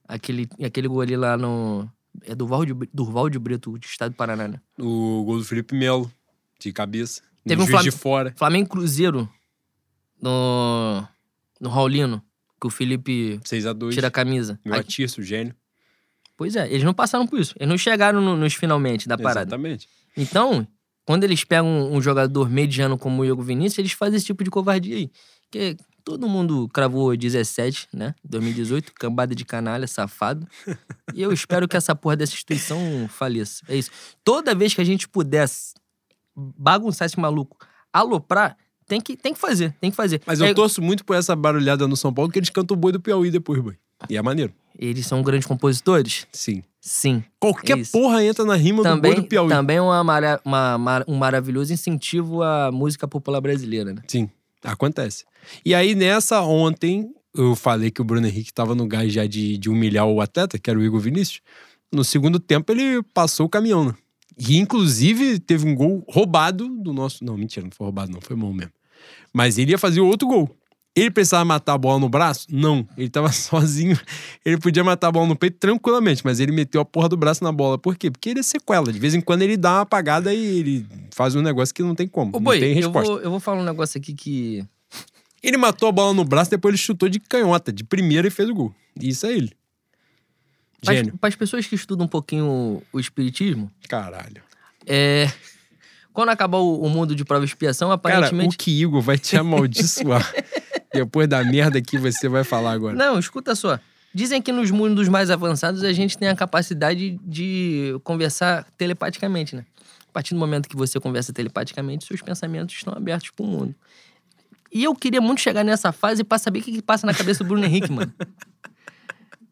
aquele, aquele gol ali lá no. É Durval de, Durval de Brito, de Estado do Paraná, né? O gol do Felipe Melo, de cabeça. Teve um Flam- de fora. Flamengo Cruzeiro no. No Raulino, que o Felipe 6x2. tira a camisa. Meu Aí- Atirso, gênio. pois é, eles não passaram por isso. Eles não chegaram no- nos finalmente da parada. Exatamente. Então, quando eles pegam um, um jogador mediano como o Igor Vinícius, eles fazem esse tipo de covardia aí. Que todo mundo cravou 17, né? 2018, cambada de canalha, safado. E eu espero que essa porra dessa instituição faleça. É isso. Toda vez que a gente pudesse bagunçar esse maluco, aloprar, tem que, tem que fazer, tem que fazer. Mas É- eu torço muito por essa barulhada no São Paulo, que eles cantam o boi do Piauí depois, boy. E é maneiro. Eles são grandes compositores? Sim. Sim. Qualquer Isso. porra entra na rima do Também, boi do Piauí. também é uma, uma- um maravilhoso incentivo à música popular brasileira, né? Sim, acontece. E aí, nessa, ontem, eu falei que o Bruno Henrique tava no gás já de, de humilhar o atleta, que era o Igor Vinícius. No segundo tempo, ele passou o caminhão, né? E, inclusive, teve um gol roubado do nosso. Não, mentira, não foi roubado, não, foi mão mesmo. Mas ele ia fazer outro gol. Ele precisava matar a bola no braço? Não. Ele tava sozinho. Ele podia matar a bola no peito tranquilamente, mas ele meteu a porra do braço na bola. Por quê? Porque ele é sequela. De vez em quando ele dá uma apagada e ele faz um negócio que não tem como. Ô, não Boi, tem eu resposta. vou, eu vou falar um negócio aqui que. Ele matou a bola no braço, depois ele chutou de canhota, de primeira e fez o gol. Isso é ele. Gênio. Para as pessoas que estudam um pouquinho o, espiritismo, Caralho. é. Quando acabar o, o mundo de prova e expiação, Cara, aparentemente. o que Igor vai te amaldiçoar depois da merda que você vai falar agora. Não, escuta só. Dizem que nos mundos mais avançados a gente tem a capacidade de conversar telepaticamente, né? A partir do momento que você conversa telepaticamente, seus pensamentos estão abertos para o mundo. E eu queria muito chegar nessa fase pra saber o que, que passa na cabeça do Bruno Henrique, mano.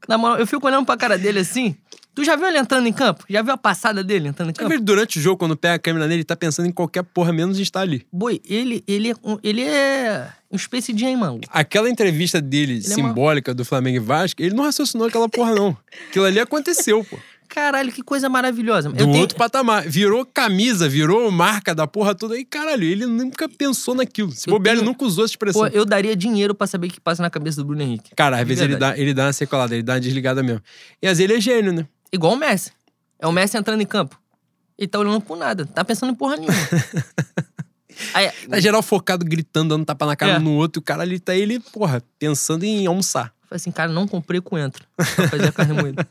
Na moral, eu fico olhando pra cara dele assim. Tu já viu ele entrando em campo? Já viu a passada dele entrando em Eu campo? vejo durante o jogo, quando pega a câmera nele, ele tá pensando em qualquer porra menos em estar ali. Boi, ele, ele, é, um- ele é um Space Jam, mano. Aquela entrevista dele, é uma- simbólica do Flamengo e Vasco, ele não raciocinou aquela porra, não. Aquilo ali aconteceu, pô. Caralho, que coisa maravilhosa. Do tenho- outro patamar. Virou camisa, virou marca da porra toda. E caralho, ele nunca pensou naquilo. Se bobear, ele tenho- nunca usou essa expressão. Pô, eu daria dinheiro pra saber o que passa na cabeça do Bruno Henrique. Cara, às vezes ele dá, ele dá uma sequelada, ele dá uma desligada mesmo. E às vezes ele é gênio, né? Igual o Messi. É o Messi entrando em campo. Ele tá olhando por nada. Tá pensando em porra nenhuma. Aí, Tá geral focado, gritando, dando tapa na cara É. um no outro. E o cara ali tá ele, porra, pensando em almoçar. Falei assim, cara, não comprei coentro pra fazer a carne moída.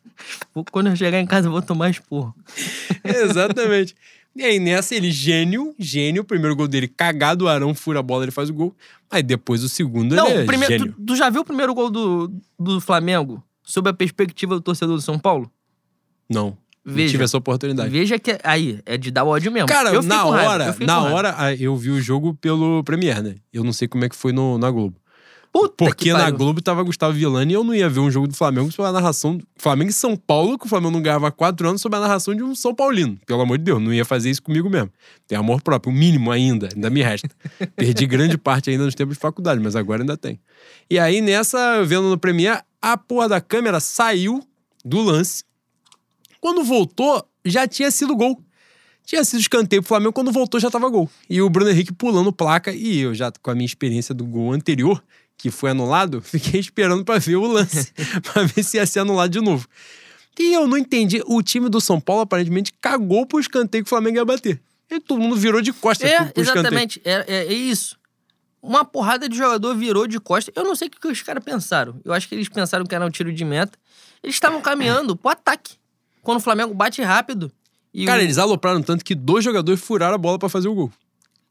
Quando eu chegar em casa, eu vou tomar esporro. Exatamente. E aí, nessa, ele, gênio, gênio. O primeiro gol dele, cagado, o Arão fura a bola, ele faz o gol. Aí depois o segundo, Não, ele é primeiro, gênio. tu, tu já viu o primeiro gol do, do Flamengo? Sob a perspectiva do torcedor do São Paulo? Não. Não Veja. tive essa oportunidade. Veja que aí, é de dar ódio mesmo. Cara, Eu na raiva, hora, eu fiquei na raiva. hora, ah, eu vi o jogo pelo Premier, né? Eu não sei como é que foi no, na Globo. Puta Porque que na. Globo tava Gustavo Villani e eu não ia ver um jogo do Flamengo sob a narração do Flamengo e São Paulo, que o Flamengo não ganhava há quatro anos, sob a narração de um São Paulino. Pelo amor de Deus, não ia fazer isso comigo mesmo. Tem amor próprio, o mínimo ainda, ainda me resta. Perdi grande parte ainda nos tempos de faculdade, mas agora ainda tem. E aí, nessa, vendo no Premier, a porra da câmera saiu do lance. Quando voltou, já tinha sido gol. Tinha sido escanteio pro Flamengo, quando voltou já tava gol. E o Bruno Henrique pulando placa, e eu já, com a minha experiência do gol anterior, que foi anulado, fiquei esperando pra ver o lance, pra ver se ia ser anulado de novo. E eu não entendi, o time do São Paulo aparentemente cagou pro escanteio que o Flamengo ia bater. E todo mundo virou de costas pro, É, pro escanteio. exatamente. É, é, é isso. Uma porrada de jogador virou de costas. Eu não sei o que que os caras pensaram. Eu acho que eles pensaram que era um tiro de meta. Eles estavam caminhando pro ataque. Quando o Flamengo bate rápido. E Cara, o... eles alopraram tanto que dois jogadores furaram a bola pra fazer o gol.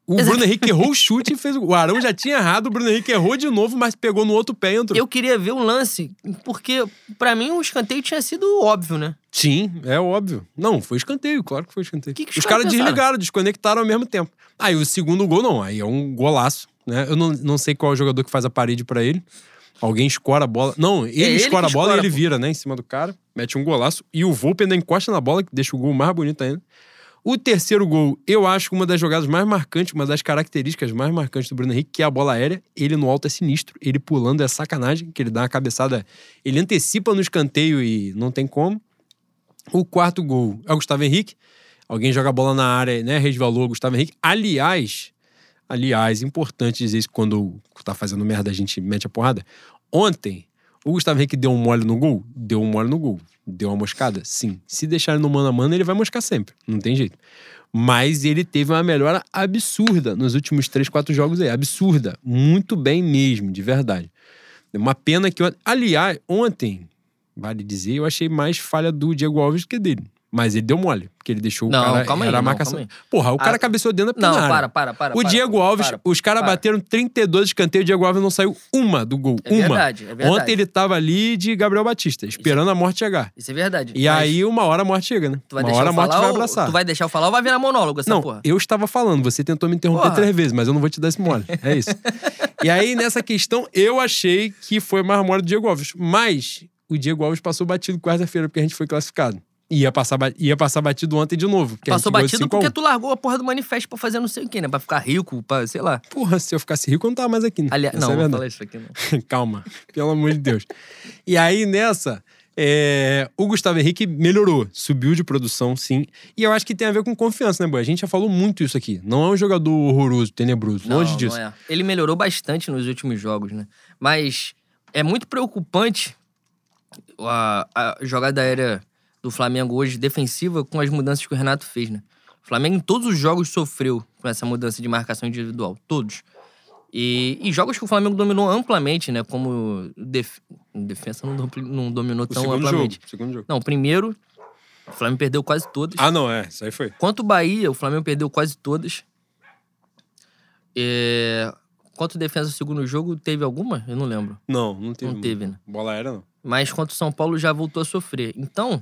O Exato. Bruno Henrique errou o chute e fez o. O Arão já tinha errado, o Bruno Henrique errou de novo, mas pegou no outro pé e entrou. Eu queria ver o lance, porque pra mim o escanteio tinha sido óbvio, né? Sim, é óbvio. Não, foi escanteio, claro que foi escanteio. Que que os os caras pensaram? desligaram, desconectaram ao mesmo tempo. Aí o segundo gol, não, aí é um golaço, né? Eu não, não sei qual é o jogador que faz a parede pra ele. Alguém escora a bola. Não, ele, ele escora a bola escora, e ele pô. vira, né, em cima do cara, mete um golaço. E o Volpe ainda encosta na bola, que deixa o gol mais bonito ainda. O terceiro gol, eu acho uma das jogadas mais marcantes, uma das características mais marcantes do Bruno Henrique, que é a bola aérea. Ele no alto é sinistro, ele pulando é sacanagem, que ele dá uma cabeçada, ele antecipa no escanteio e não tem como. O quarto gol é o Gustavo Henrique. Alguém joga a bola na área, né? Resvalou Gustavo Henrique. Aliás, aliás, importante dizer isso quando tá fazendo merda, a gente mete a porrada. Ontem, o Gustavo Henrique deu um mole no gol? Deu um mole no gol. Deu uma moscada? Sim. Se deixar ele no mano a mano, ele vai moscar sempre. Não tem jeito. Mas ele teve uma melhora absurda nos últimos três, quatro jogos aí. Absurda. Muito bem mesmo, de verdade. Uma pena que. Aliás, ontem, vale dizer, eu achei mais falha do Diego Alves que dele. Mas ele deu mole, porque ele deixou Não, o cara. calma aí, era a não, marcação. aí. Porra, o cara Ah, cabeceou dentro da Não, pequena área. para, para, para. O para, Diego Alves, para, os caras bateram 32 escanteios, o Diego Alves não saiu uma do gol. É uma. verdade, é verdade. Ontem ele tava ali de Gabriel Batista, esperando a morte chegar. Isso é verdade. E Mas aí, uma hora a morte chega, né? uma hora a morte vai ou- abraçar. Tu vai deixar eu falar ou vai virar monólogo essa Não, porra? eu estava falando, você tentou me interromper Porra. três vezes, mas eu não vou te dar esse mole. É isso. e aí, nessa questão, eu achei que foi mais mole do Diego Alves. Mas o Diego Alves passou batido quarta-feira, porque a gente foi classificado. Ia passar, ia passar batido ontem de novo. Passou batido 5 a 1. porque tu largou a porra do manifesto pra fazer não sei o quê, né? Pra ficar rico, pra, sei lá. Porra, se eu ficasse rico, eu não tava mais aqui. Né? Aliás, Essa não, é verdade. falar isso aqui não. Calma, pelo amor de Deus. E aí, nessa, é, o Gustavo Henrique melhorou, subiu de produção, sim. E eu acho que tem a ver com confiança, né, boy? A gente já falou muito isso aqui. Não é um jogador horroroso, tenebroso, longe não, disso. Não é. Ele melhorou bastante nos últimos jogos, né? Mas é muito preocupante a, a jogada aérea do Flamengo hoje, defensiva, com as mudanças que o Renato fez, né? O Flamengo em todos os jogos sofreu com essa mudança de marcação individual. Todos. E, e jogos que o Flamengo dominou amplamente, né? Como def... defesa não, dom- não dominou O tão segundo jogo, amplamente. segundo jogo. Não, primeiro, o Flamengo perdeu quase todas. Ah, não, é, isso aí foi. Quanto o Bahia, o Flamengo perdeu quase todas. É... Quanto defesa do segundo jogo, teve alguma? Eu não lembro. Não, não teve. Não teve, né? Bola aérea, não. Mas quanto o São Paulo já voltou a sofrer. Então,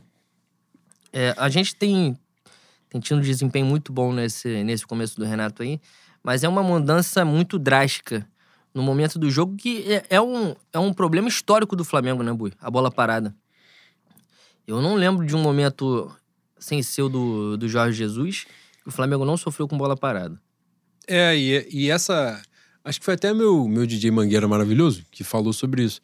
é, a gente tem, tem tido um desempenho muito bom nesse, nesse começo do Renato aí. mas é uma mudança muito drástica no momento do jogo que é, é um, é um problema histórico do Flamengo, né, Bui? A bola parada. Eu não lembro de um momento sem ser o do, do Jorge Jesus que o Flamengo não sofreu com bola parada. É, e, e essa. Acho que foi até meu, meu DJ Mangueira maravilhoso que falou sobre isso.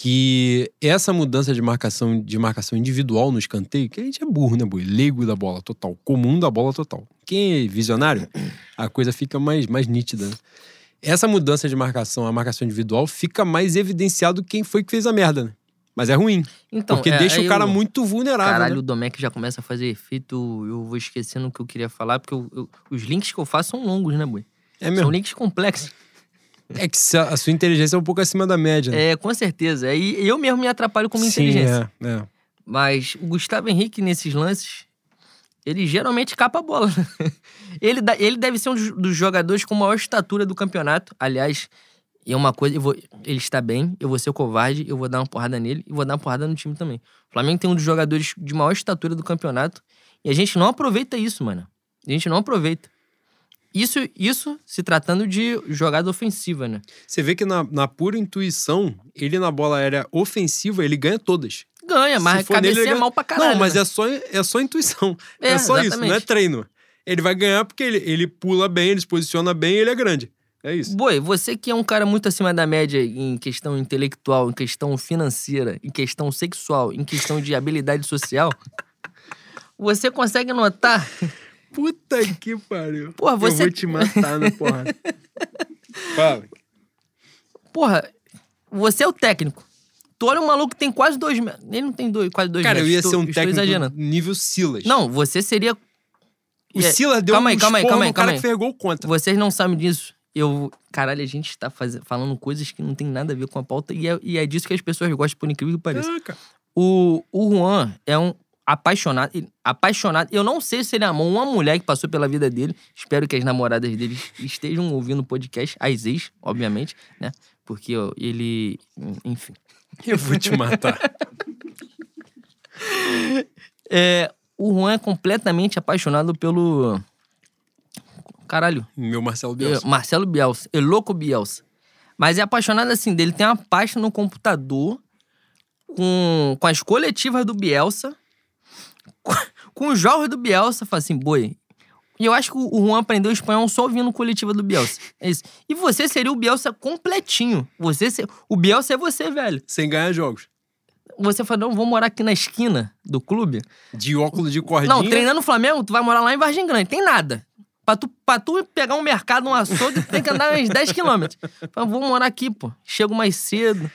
Que essa mudança de marcação de marcação individual no escanteio, que a gente é burro, né, boi? Leigo da bola total, comum da bola total. Quem é visionário, a coisa fica mais, mais nítida. Né? Essa mudança de marcação, a marcação individual, fica mais evidenciado quem foi que fez a merda, né? Mas é ruim. Então, porque é, deixa o cara eu- muito vulnerável. Caralho, né? o Domecq já começa a fazer efeito. Eu vou esquecendo o que eu queria falar, porque eu- eu- os links que eu faço são longos, né, Bui? É São mesmo. links complexos. É que a sua inteligência é um pouco acima da média. né? É, com certeza. E eu mesmo me atrapalho com minha Sim, inteligência. é, é. Mas o Gustavo Henrique, nesses lances, ele geralmente capa a bola. ele, ele deve ser um dos- jogadores com maior estatura do campeonato. Aliás, é uma coisa, vou- ele está bem, eu vou ser covarde, eu vou dar uma porrada nele e vou dar uma porrada no time também. O Flamengo tem um dos jogadores de maior estatura do campeonato e a gente não aproveita isso, mano. A gente não aproveita. Isso, isso se tratando de jogada ofensiva, né? Você vê que na, na pura intuição, ele na bola aérea ofensiva, ele ganha todas. Ganha, mas for nele, ganha- mal pra caralho. não, mas né? é só, é só intuição. É, É, só isso, não é exatamente. treino. Ele vai ganhar porque ele, ele pula bem, ele se posiciona bem e ele é grande. É isso. Boi, você que é um cara muito acima da média em questão intelectual, em questão financeira, em questão sexual, em questão de habilidade social, você consegue notar. Puta que pariu. Porra, você- Eu vou te matar na porra. Fala. Porra, você é o técnico. Tu olha um maluco que tem quase dois metros. Ele não tem dois, quase dois Cara, eu metros. ia estou- ser um estou técnico exagerando. nível Silas. Não, você seria. O É, Silas deu calma aí, um calma aí, calma aí, no cara calma que aí. fez gol contra. Vocês não sabem disso. Eu. Caralho, a gente tá faz... falando coisas que não tem nada a ver com a pauta e é, e é disso que as pessoas gostam, por incrível que pareça. Ah, cara. O, o Juan é um apaixonado. Apaixonado. Eu não sei se ele amou uma mulher que passou pela vida dele. Espero que as namoradas dele estejam ouvindo o podcast. As ex, obviamente, né? Porque ó, ele. Enfim. Eu vou te matar. É, o Juan é completamente apaixonado pelo. Caralho. Meu Marcelo É, Bielsa. Marcelo Bielsa. É louco Bielsa. Mas é apaixonado assim dele. Tem uma pasta no computador com, com as coletivas do Bielsa, com, os jogos do Bielsa. Fala assim, boi. E eu acho que o Juan aprendeu espanhol só ouvindo coletiva do Bielsa. É isso. E você seria o Bielsa completinho. Você ser- O Bielsa é você, velho. Sem ganhar jogos. Você fala, não, vou morar aqui na esquina do clube. De óculos de cordinha. Não, treinando no Flamengo, tu vai morar lá em Vargem Grande. Tem nada. Pra tu, pra tu pegar um mercado, um açougue, tu tem que andar uns 10 quilômetros. Fala, vou morar aqui, pô. Chego mais cedo.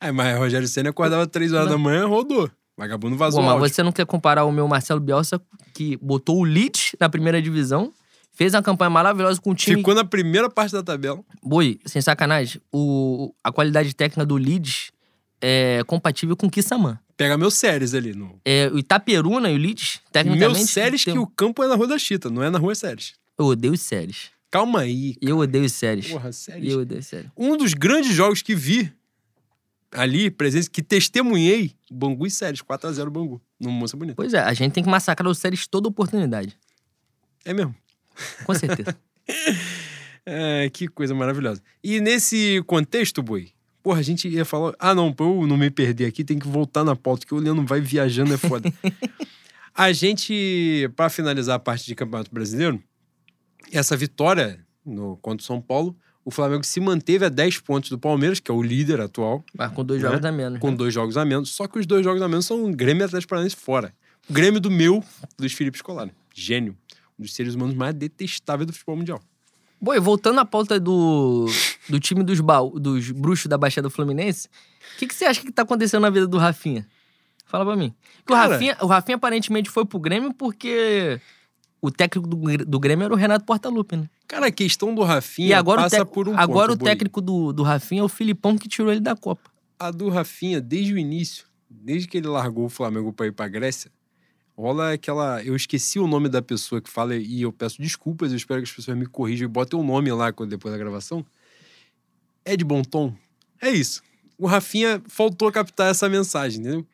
Aí, mas o Rogério Senna acordava 3 horas da manhã rodou. Vagabundo vazou Pô, mas áudio. você não quer comparar o meu Marcelo Bielsa, que botou o Leeds na primeira divisão, fez uma campanha maravilhosa com o time. Ficou na primeira parte da tabela. Boi, sem sacanagem, o, a qualidade técnica do Leeds é compatível com o Kissaman. Pega meus séries ali. No... É, o Itaperuna e o Leeds, tecnicamente... Meus séries tem- que o campo é na Rua da Chita, não é na Rua Séries. Eu odeio os séries. Calma aí. Eu odeio os séries. Porra, séries. Eu odeio séries. Um dos grandes jogos que vi ali, presença, que testemunhei, Bangu e Séries, 4x0 Bangu, no Moça Bonita. Pois é, a gente tem que massacrar os séries toda oportunidade. É mesmo. Com certeza. É, que coisa maravilhosa. E nesse contexto, Boi, porra, a gente ia falar. Ah, não, pra eu não me perder aqui, tem que voltar na pauta, que o Leandro vai viajando, é foda. a gente, pra finalizar a parte de Campeonato Brasileiro, essa vitória no, contra o São Paulo, o Flamengo se manteve a 10 pontos do Palmeiras, que é o líder atual, Mas com dois Né? jogos a menos. com né? dois jogos a menos. Só que os dois jogos a menos são o Grêmio e Atlético Paranaense fora. O Grêmio do meu, Luiz Felipe Scolari. Gênio. Um dos seres humanos mais detestáveis do futebol mundial. Boi, voltando à pauta do, do time dos, baú, dos bruxos da Baixada Fluminense, o que, que você acha que tá acontecendo na vida do Rafinha? Fala pra mim. Que o, Cara- Rafinha, o Rafinha aparentemente foi pro Grêmio porque o técnico do, do Grêmio era o Renato Portaluppi, né? Cara, a questão do Rafinha E agora, o, passa tec- por um agora ponto, o técnico do, do Rafinha é o Filipão que tirou ele da Copa. A do Rafinha, desde o início, desde que ele largou o Flamengo pra ir pra Grécia, rola aquela. Eu esqueci o nome da pessoa que fala e eu peço desculpas, eu espero que as pessoas me corrijam e botem o nome lá depois da gravação. É de bom tom? É isso. O Rafinha faltou captar essa mensagem, entendeu?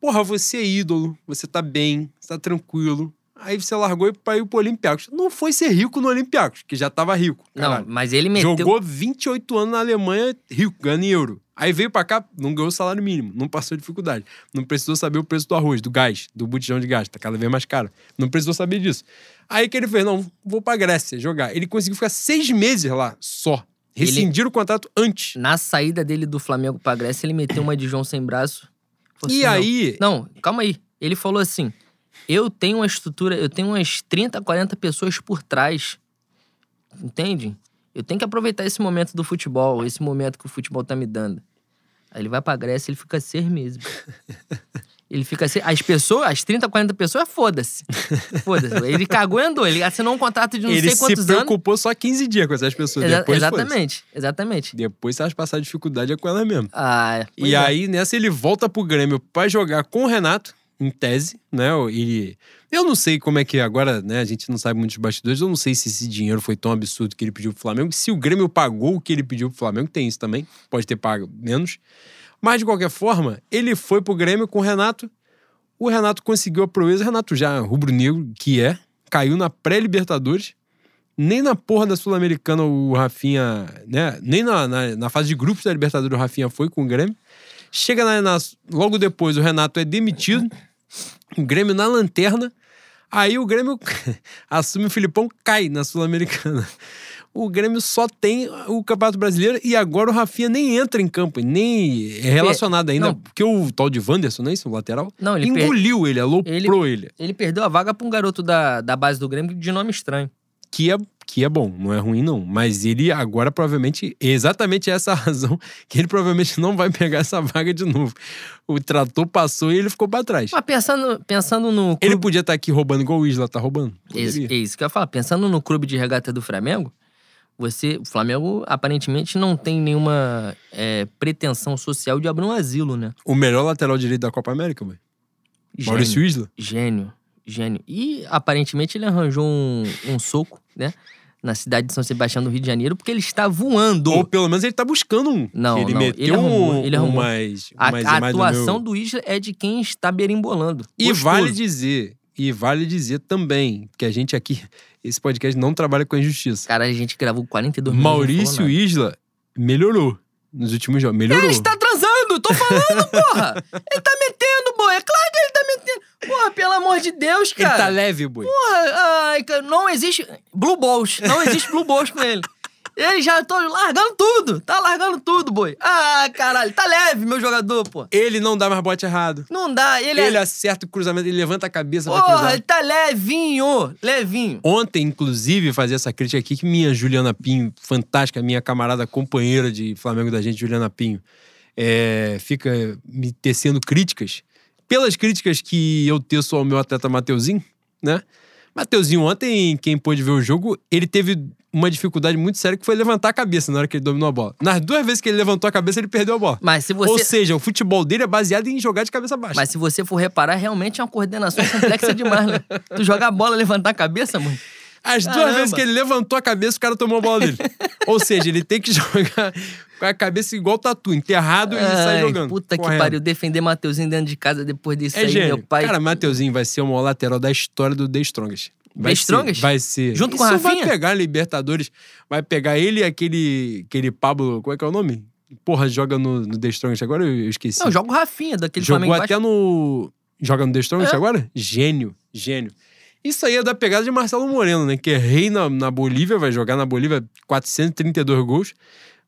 Porra, você é ídolo, você tá bem, você tá tranquilo, aí você largou pra ir pro Olympiacos. Não foi ser rico no Olympiacos, que já tava rico. Não, caralho. mas ele meteu. Jogou 28 anos na Alemanha, rico, ganhando em euro. Aí veio pra cá, não ganhou salário mínimo, não passou dificuldade. Não precisou saber o preço do arroz, do gás, do botijão de gás, tá cada vez mais caro. Não precisou saber disso. Aí que ele fez, não, vou pra Grécia jogar. Ele conseguiu ficar seis meses lá, só. Ele- Rescindiram o contrato antes. Na saída dele do Flamengo pra Grécia, ele meteu uma de João sem braço. Falou E assim, aí, Não, não, calma aí. Ele falou assim: eu tenho uma estrutura, eu tenho umas 30, 40 pessoas por trás. Entende? Eu tenho que aproveitar esse momento do futebol, esse momento que o futebol tá me dando. Aí ele vai pra Grécia ele fica seis meses. Ele fica seis... As pessoas, as 30, 40 pessoas, foda-se. Foda-se. Ele cagou e andou. Ele assinou um contrato de não ele sei se quantos anos. preocupou só 15 dias com essas pessoas. Exa- Depois, exatamente, exatamente. Depois, se elas passarem dificuldade, é com elas mesmo. Ah, E é. aí, nessa, ele volta pro Grêmio pra jogar com o Renato, em tese, né? Ele. Eu não sei como é que é agora, né? A gente não sabe muitos bastidores. Eu não sei se esse dinheiro foi tão absurdo que ele pediu pro Flamengo. Se o Grêmio pagou o que ele pediu pro Flamengo, tem isso também. Pode ter pago menos. Mas, de qualquer forma, ele foi pro Grêmio com o Renato. O Renato conseguiu a proeza. Renato já rubro-negro, que é, caiu na pré-Libertadores. Nem na porra da Sul-Americana o Rafinha, né? Nem na, na, na fase de grupos da Libertadores o Rafinha foi com o Grêmio. Chega na, na- logo depois, o Renato é demitido. O Grêmio na lanterna. Aí o Grêmio assume o Filipão, cai na Sul-Americana. O Grêmio só tem o Campeonato Brasileiro e agora o Rafinha nem entra em campo, nem é relacionado ainda. Não. Porque o tal de Wanderson, não é isso? O lateral? Não, ele per- engoliu ele, aloprou ele. Ele perdeu a vaga pra um garoto da, da base do Grêmio de nome estranho. Que é, que é bom, não é ruim não. Mas ele agora provavelmente, exatamente essa a razão que ele provavelmente não vai pegar essa vaga de novo. O trator passou e ele ficou pra trás. Mas pensando, pensando no Ele clube. podia estar aqui roubando igual o Isla tá roubando. É isso, é isso que eu ia falar. Pensando no clube de regata do Flamengo, você. O Flamengo aparentemente não tem nenhuma é, pretensão social de abrir um asilo, né? O melhor lateral direito da Copa América, velho. Maurício Isla. Gênio, gênio. E aparentemente ele arranjou um, um soco, né? Na cidade de São Sebastião do Rio de Janeiro, porque ele está voando. Ou pelo menos ele tá buscando um. Não, ele não, meteu ele arrumou, um, ele arrumou. um mais, um a, mais, a mais do atuação meu- do Isla é de quem está berimbolando. E Gostoso. vale dizer, e vale dizer também que a gente aqui, esse podcast não trabalha com a injustiça. Cara, a gente gravou 42 minutos. Maurício. Isla melhorou nos últimos jogos. Melhorou. Ele está transando, tô falando, porra! Ele tá metendo, boy. É claro que ele tá metendo. Porra, pelo amor de Deus, Ele cara. tá leve, boi. Porra, ai, não existe. Blue Balls. Não existe Blue Balls com ele. Ele já tô largando tudo. Tá largando tudo, boi. Ah, caralho. Tá leve, meu jogador, pô. Ele não dá mais bote errado. Não dá. Ele, Ele é. acerta o cruzamento, ele levanta a cabeça pra Porra, cruzar. ele tá levinho. Levinho. Ontem, inclusive, fazia essa crítica aqui que minha Juliana Pinho, fantástica, minha camarada companheira de Flamengo da gente, Juliana Pinho, é, fica me tecendo críticas. Pelas críticas que eu teço ao meu atleta Mateuzinho, né? Mateuzinho, ontem, quem pôde ver o jogo, ele teve uma dificuldade muito séria que foi levantar a cabeça na hora que ele dominou a bola. Nas duas vezes que ele levantou a cabeça, ele perdeu a bola. Mas se você. Ou seja, o futebol dele é baseado em jogar de cabeça baixa. Mas se você for reparar, realmente é uma coordenação complexa demais, né? Tu jogar a bola, levantar a cabeça, mano. As duas Caramba. vezes que ele levantou a cabeça, o cara tomou a bola dele. Ou seja, ele tem que jogar com a cabeça igual tatu, enterrado e sai Ai, jogando. Puta que correndo. pariu. Defender Mateuzinho dentro de casa depois disso É aí, gênio. meu pai. Cara, Mateuzinho vai ser o maior lateral da história do The Strongest. Vai The ser, Strongest? Vai ser. Junto com Isso a vai Rafinha? pegar Libertadores. Vai pegar ele e aquele, aquele Pablo. Como é que é o nome? Porra, joga no, no The Strongest agora? Eu, esqueci. Não, joga o Rafinha, daquele Jogou Flamengo até no. Joga no The Strongest É. agora? Gênio, gênio. Isso aí é da pegada de Marcelo Moreno, né? Que é rei na, na Bolívia, vai jogar na Bolívia 432 gols.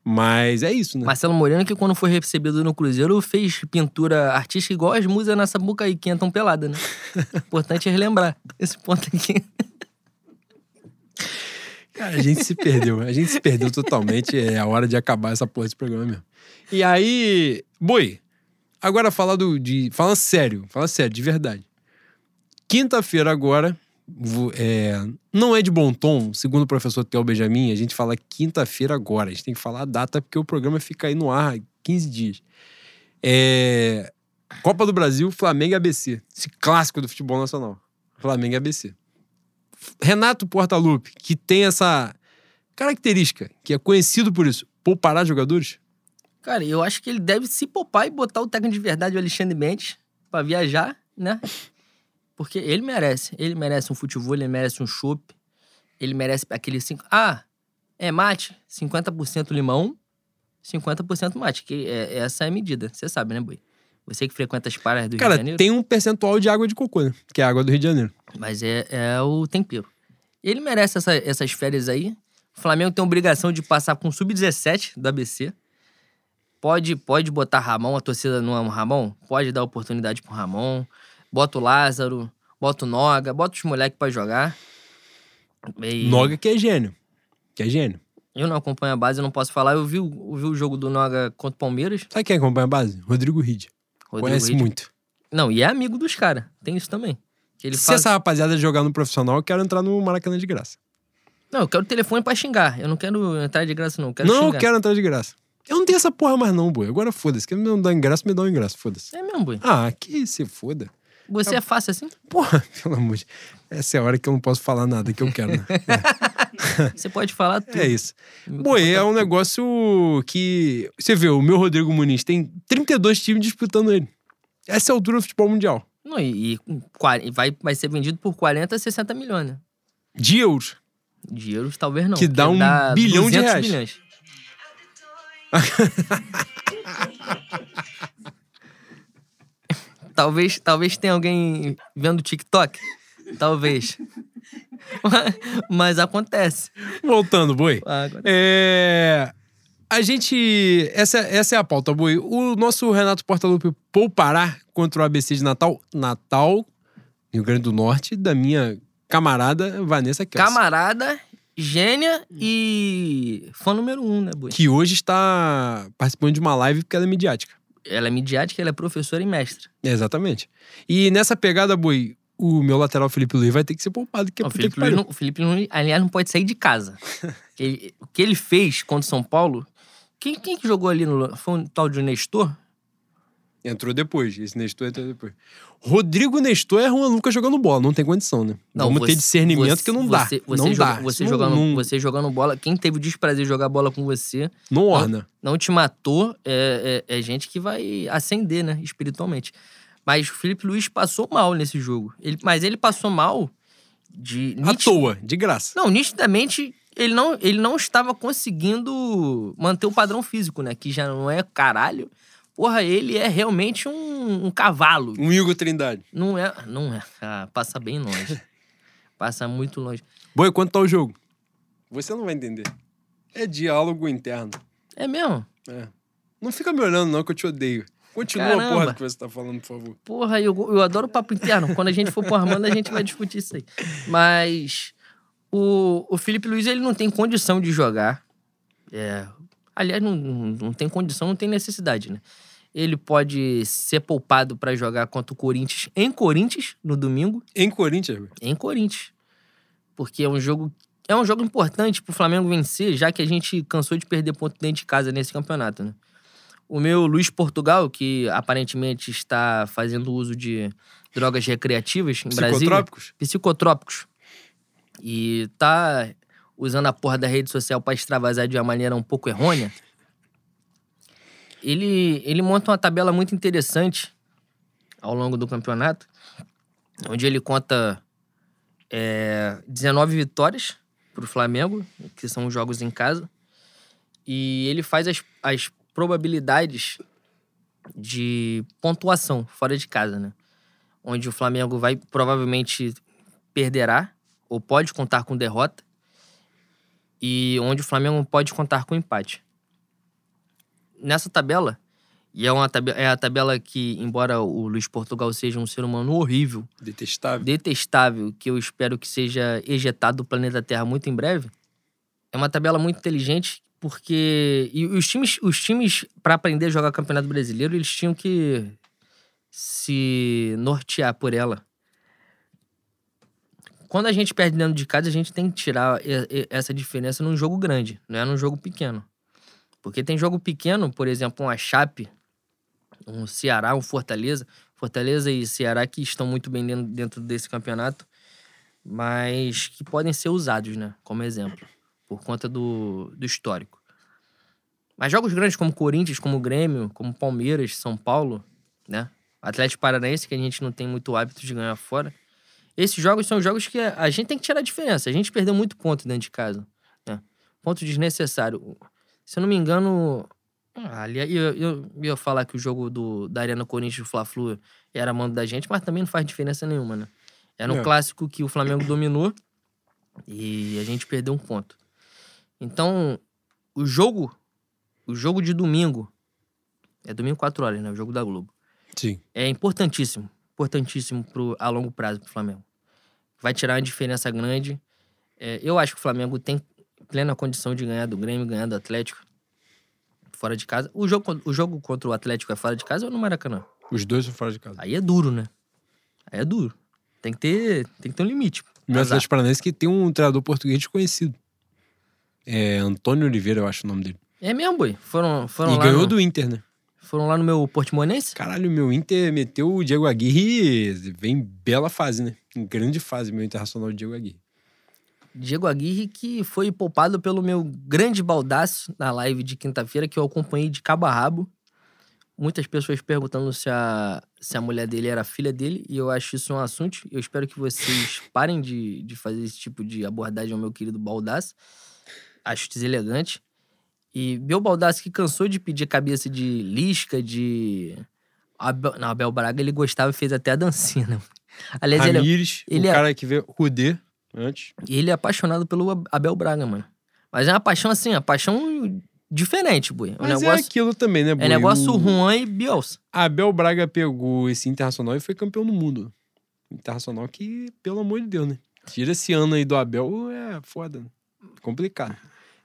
Mas é isso, né? Marcelo Moreno, que quando foi recebido no Cruzeiro, fez pintura artística igual as musas nessa boca aí, que entram pelada, né? Importante é relembrar esse ponto aqui. Cara, a gente se perdeu. A gente se perdeu totalmente. É a hora de acabar essa porra desse programa mesmo. E aí, boi, agora falar do. De, fala sério, fala sério, de verdade. Quinta-feira agora. É, não é de bom tom, segundo o professor Theo Benjamin, a gente fala quinta-feira agora. A gente tem que falar a data porque o programa fica aí no ar 15 dias. É, Copa do Brasil, Flamengo e ABC. Esse clássico do futebol nacional. Flamengo e ABC. Renato Portaluppi, que tem essa característica, que é conhecido por isso, poupará jogadores? Cara, eu acho que ele deve se poupar e botar o técnico de verdade, o Alexandre Mendes, pra viajar, né? Porque ele merece. Ele merece um futebol, ele merece um chopp. Ele merece aquele cinco. Ah, é mate? 50% limão, 50% mate. Que é, essa é a medida. Você sabe, né, Boi? Você que frequenta as praias do Cara, Rio de Janeiro. tem um percentual de água de cocô, né? Que é a água do Rio de Janeiro. Mas é, é o tempero. Ele merece essa- essas férias aí. O Flamengo tem obrigação de passar com o sub-17 do ABC. Pode, pode botar Ramon, a torcida não ama o Ramon? Pode dar oportunidade pro Ramon. Bota o Lázaro, bota o Noga, bota os moleques pra jogar. E Noga que é gênio. Que é gênio. Eu não acompanho a base, eu não posso falar. Eu vi, o- eu vi o jogo do Noga contra o Palmeiras. Sabe quem acompanha a base? Rodrigo Ride. Rodrigo Conhece muito. Não, e é amigo dos caras. Tem isso também. Se fala... essa rapaziada jogar no profissional, eu quero entrar no Maracanã de graça. Não, eu quero o telefone pra xingar. Eu não quero entrar de graça, não. Eu quero não, xingar. eu quero entrar de graça. Eu não tenho essa porra mais não, boi. Agora foda-se. Quer me dar um ingresso, me dá um ingresso, foda-se. É mesmo, Boi. Ah, que se foda. Você é fácil assim? Porra, pelo amor de... Essa é a hora que eu não posso falar nada que eu quero, né? Você pode falar tudo. É isso. Boi, é um negócio que... Você vê, o meu Rodrigo Muniz tem 32 times disputando ele. Essa é a altura do futebol mundial. Não, e, e vai, vai ser vendido por 40 a 60 milhões, né? De euros. De euros, talvez não. Que dá um bilhão de 200 reais. bilhões. Talvez, talvez tenha alguém vendo TikTok. Talvez. Mas acontece. Voltando, boi. Ah, acontece. É. A gente. Essa, essa é a pauta, Boi. O nosso Renato Portaluppi poupará contra o ABC de Natal. Natal, Rio Grande do Norte, da minha camarada Vanessa Kelsey. Camarada, gênia e fã número um, né, Boi? Que hoje está participando de uma live porque ela é midiática. Ela é midiática, ela é professora e mestra. Exatamente. E nessa pegada, Boi, o meu lateral Felipe Luiz vai ter que ser poupado, que é o, Felipe Luiz, não, o Felipe Luiz, aliás, não pode sair de casa. Ele- o que ele fez contra o São Paulo. Quem, quem que jogou ali no. Foi um tal de Nestor? Entrou depois. Esse Nestor entrou depois. Rodrigo Nestor é Juan Lucas jogando bola. Não tem condição, né? Vamos ter você- discernimento você- que não dá. Você, você não joga- dá. Você Isso jogando, não, você jogando bola. Quem teve o desprazer de jogar bola com você, não orna. não te matou, é, é- é gente que vai ascender, né? Espiritualmente. Mas o Felipe Luiz passou mal nesse jogo. Ele, mas ele passou mal de. À niti- toa, de graça. Não, nitidamente, ele não, ele não estava conseguindo manter o padrão físico, né? Que já não é caralho. Porra, ele é realmente um, um cavalo. Um Igor Trindade. Não é. Não é. Ah, passa bem longe. passa muito longe. Boi, quanto tá o jogo? Você não vai entender. É diálogo interno. É mesmo? É. Não fica me olhando, não, que eu te odeio. Continua a Caramba. porra do que você tá falando, por favor. Porra, eu, eu adoro papo interno. Quando a gente for pro Armando, a gente vai discutir isso aí. Mas o, o Felipe Luiz, ele não tem condição de jogar. É, aliás, não, não, tem condição, não tem necessidade, né? Ele pode ser poupado pra jogar contra o Corinthians em Corinthians no domingo, Em Corinthians, em Corinthians. Porque é um jogo é um jogo importante pro Flamengo vencer, já que a gente cansou de perder ponto dentro de casa nesse campeonato, né? O meu Luiz Portugal, que aparentemente está fazendo uso de drogas recreativas em Brasília, Psicotrópicos? psicotrópicos, e tá usando a porra da rede social para extravasar de uma maneira um pouco errônea, ele, ele monta uma tabela muito interessante ao longo do campeonato, onde ele conta é, 19 vitórias para o Flamengo, que são jogos em casa, e ele faz as, as probabilidades de pontuação fora de casa, né? Onde o Flamengo vai provavelmente perderá ou pode contar com derrota e onde o Flamengo pode contar com empate. Nessa tabela, e é, uma tabe- é a tabela que, embora o Luiz Portugal seja um ser humano horrível, Detestável. detestável, que eu espero que seja ejetado do planeta Terra muito em breve, é uma tabela muito inteligente, porque. E os times, os times para aprender a jogar Campeonato Brasileiro, eles tinham que se nortear por ela. Quando a gente perde dentro de casa, a gente tem que tirar essa diferença num jogo grande, não é num jogo pequeno. Porque tem jogo pequeno, por exemplo, uma Chape, um Ceará, um Fortaleza. Fortaleza e Ceará que estão muito bem dentro desse campeonato, mas que podem ser usados, né? Como exemplo, por conta do, do histórico. Mas jogos grandes como Corinthians, como Grêmio, como Palmeiras, São Paulo, né? Atlético Paranaense, que a gente não tem muito hábito de ganhar fora. Esses jogos são jogos que a gente tem que tirar a diferença. A gente perdeu muito ponto dentro de casa. Né? Ponto desnecessário. Se eu não me engano. ah, Ali, eu, eu ia falar que o jogo do, da Arena Corinthians do Fla-Flu era mando da gente, mas também não faz diferença nenhuma, né? Era um É. clássico que o Flamengo dominou e a gente perdeu um ponto. Então, o jogo, o jogo de domingo, é domingo 4 horas, né? O jogo da Globo. Sim. É importantíssimo, importantíssimo pro, a longo prazo pro Flamengo. Vai tirar uma diferença grande. É, eu acho que o Flamengo tem plena condição de ganhar do Grêmio, ganhar do Atlético fora de casa. O jogo, o jogo contra o Atlético é fora de casa ou no Maracanã? Os dois são fora de casa. Aí é duro, né? Aí é duro. Tem que ter, tem que ter um limite. Meu. Atlético Paranaense que tem um treinador português desconhecido. É Antônio Oliveira, eu acho o nome dele. É mesmo, boi. Foram, foram e ganhou no, do Inter, né? Foram lá no meu Portimonense? Caralho, meu Inter meteu o Diego Aguirre. Vem bela fase, né? Em grande fase, meu internacional Diego Aguirre. Diego Aguirre, que foi poupado pelo meu grande baldaço na live de quinta-feira, que eu acompanhei de cabo a rabo. Muitas pessoas perguntando se a, se a mulher dele era filha dele, e eu acho isso um assunto. Eu espero que vocês parem de, de fazer esse tipo de abordagem ao meu querido baldaço. Acho deselegante. E meu baldaço que cansou de pedir cabeça de lisca, de. Abel, não, Abel Braga ele gostava e fez até a dancinha, né? Aliás, ele, é- Ramires, ele o é- cara que vê Rudê antes. e ele é apaixonado pelo Ab- Abel Braga, mano. Mas é uma paixão assim, uma paixão diferente, boi. É Mas é negócio, aquilo também, né, é, Boi? negócio O Juan e Bielsa. Abel Braga pegou esse Internacional e foi campeão do mundo. Internacional que, pelo amor de Deus, né? Tira esse ano aí do Abel, é foda. né? Complicado.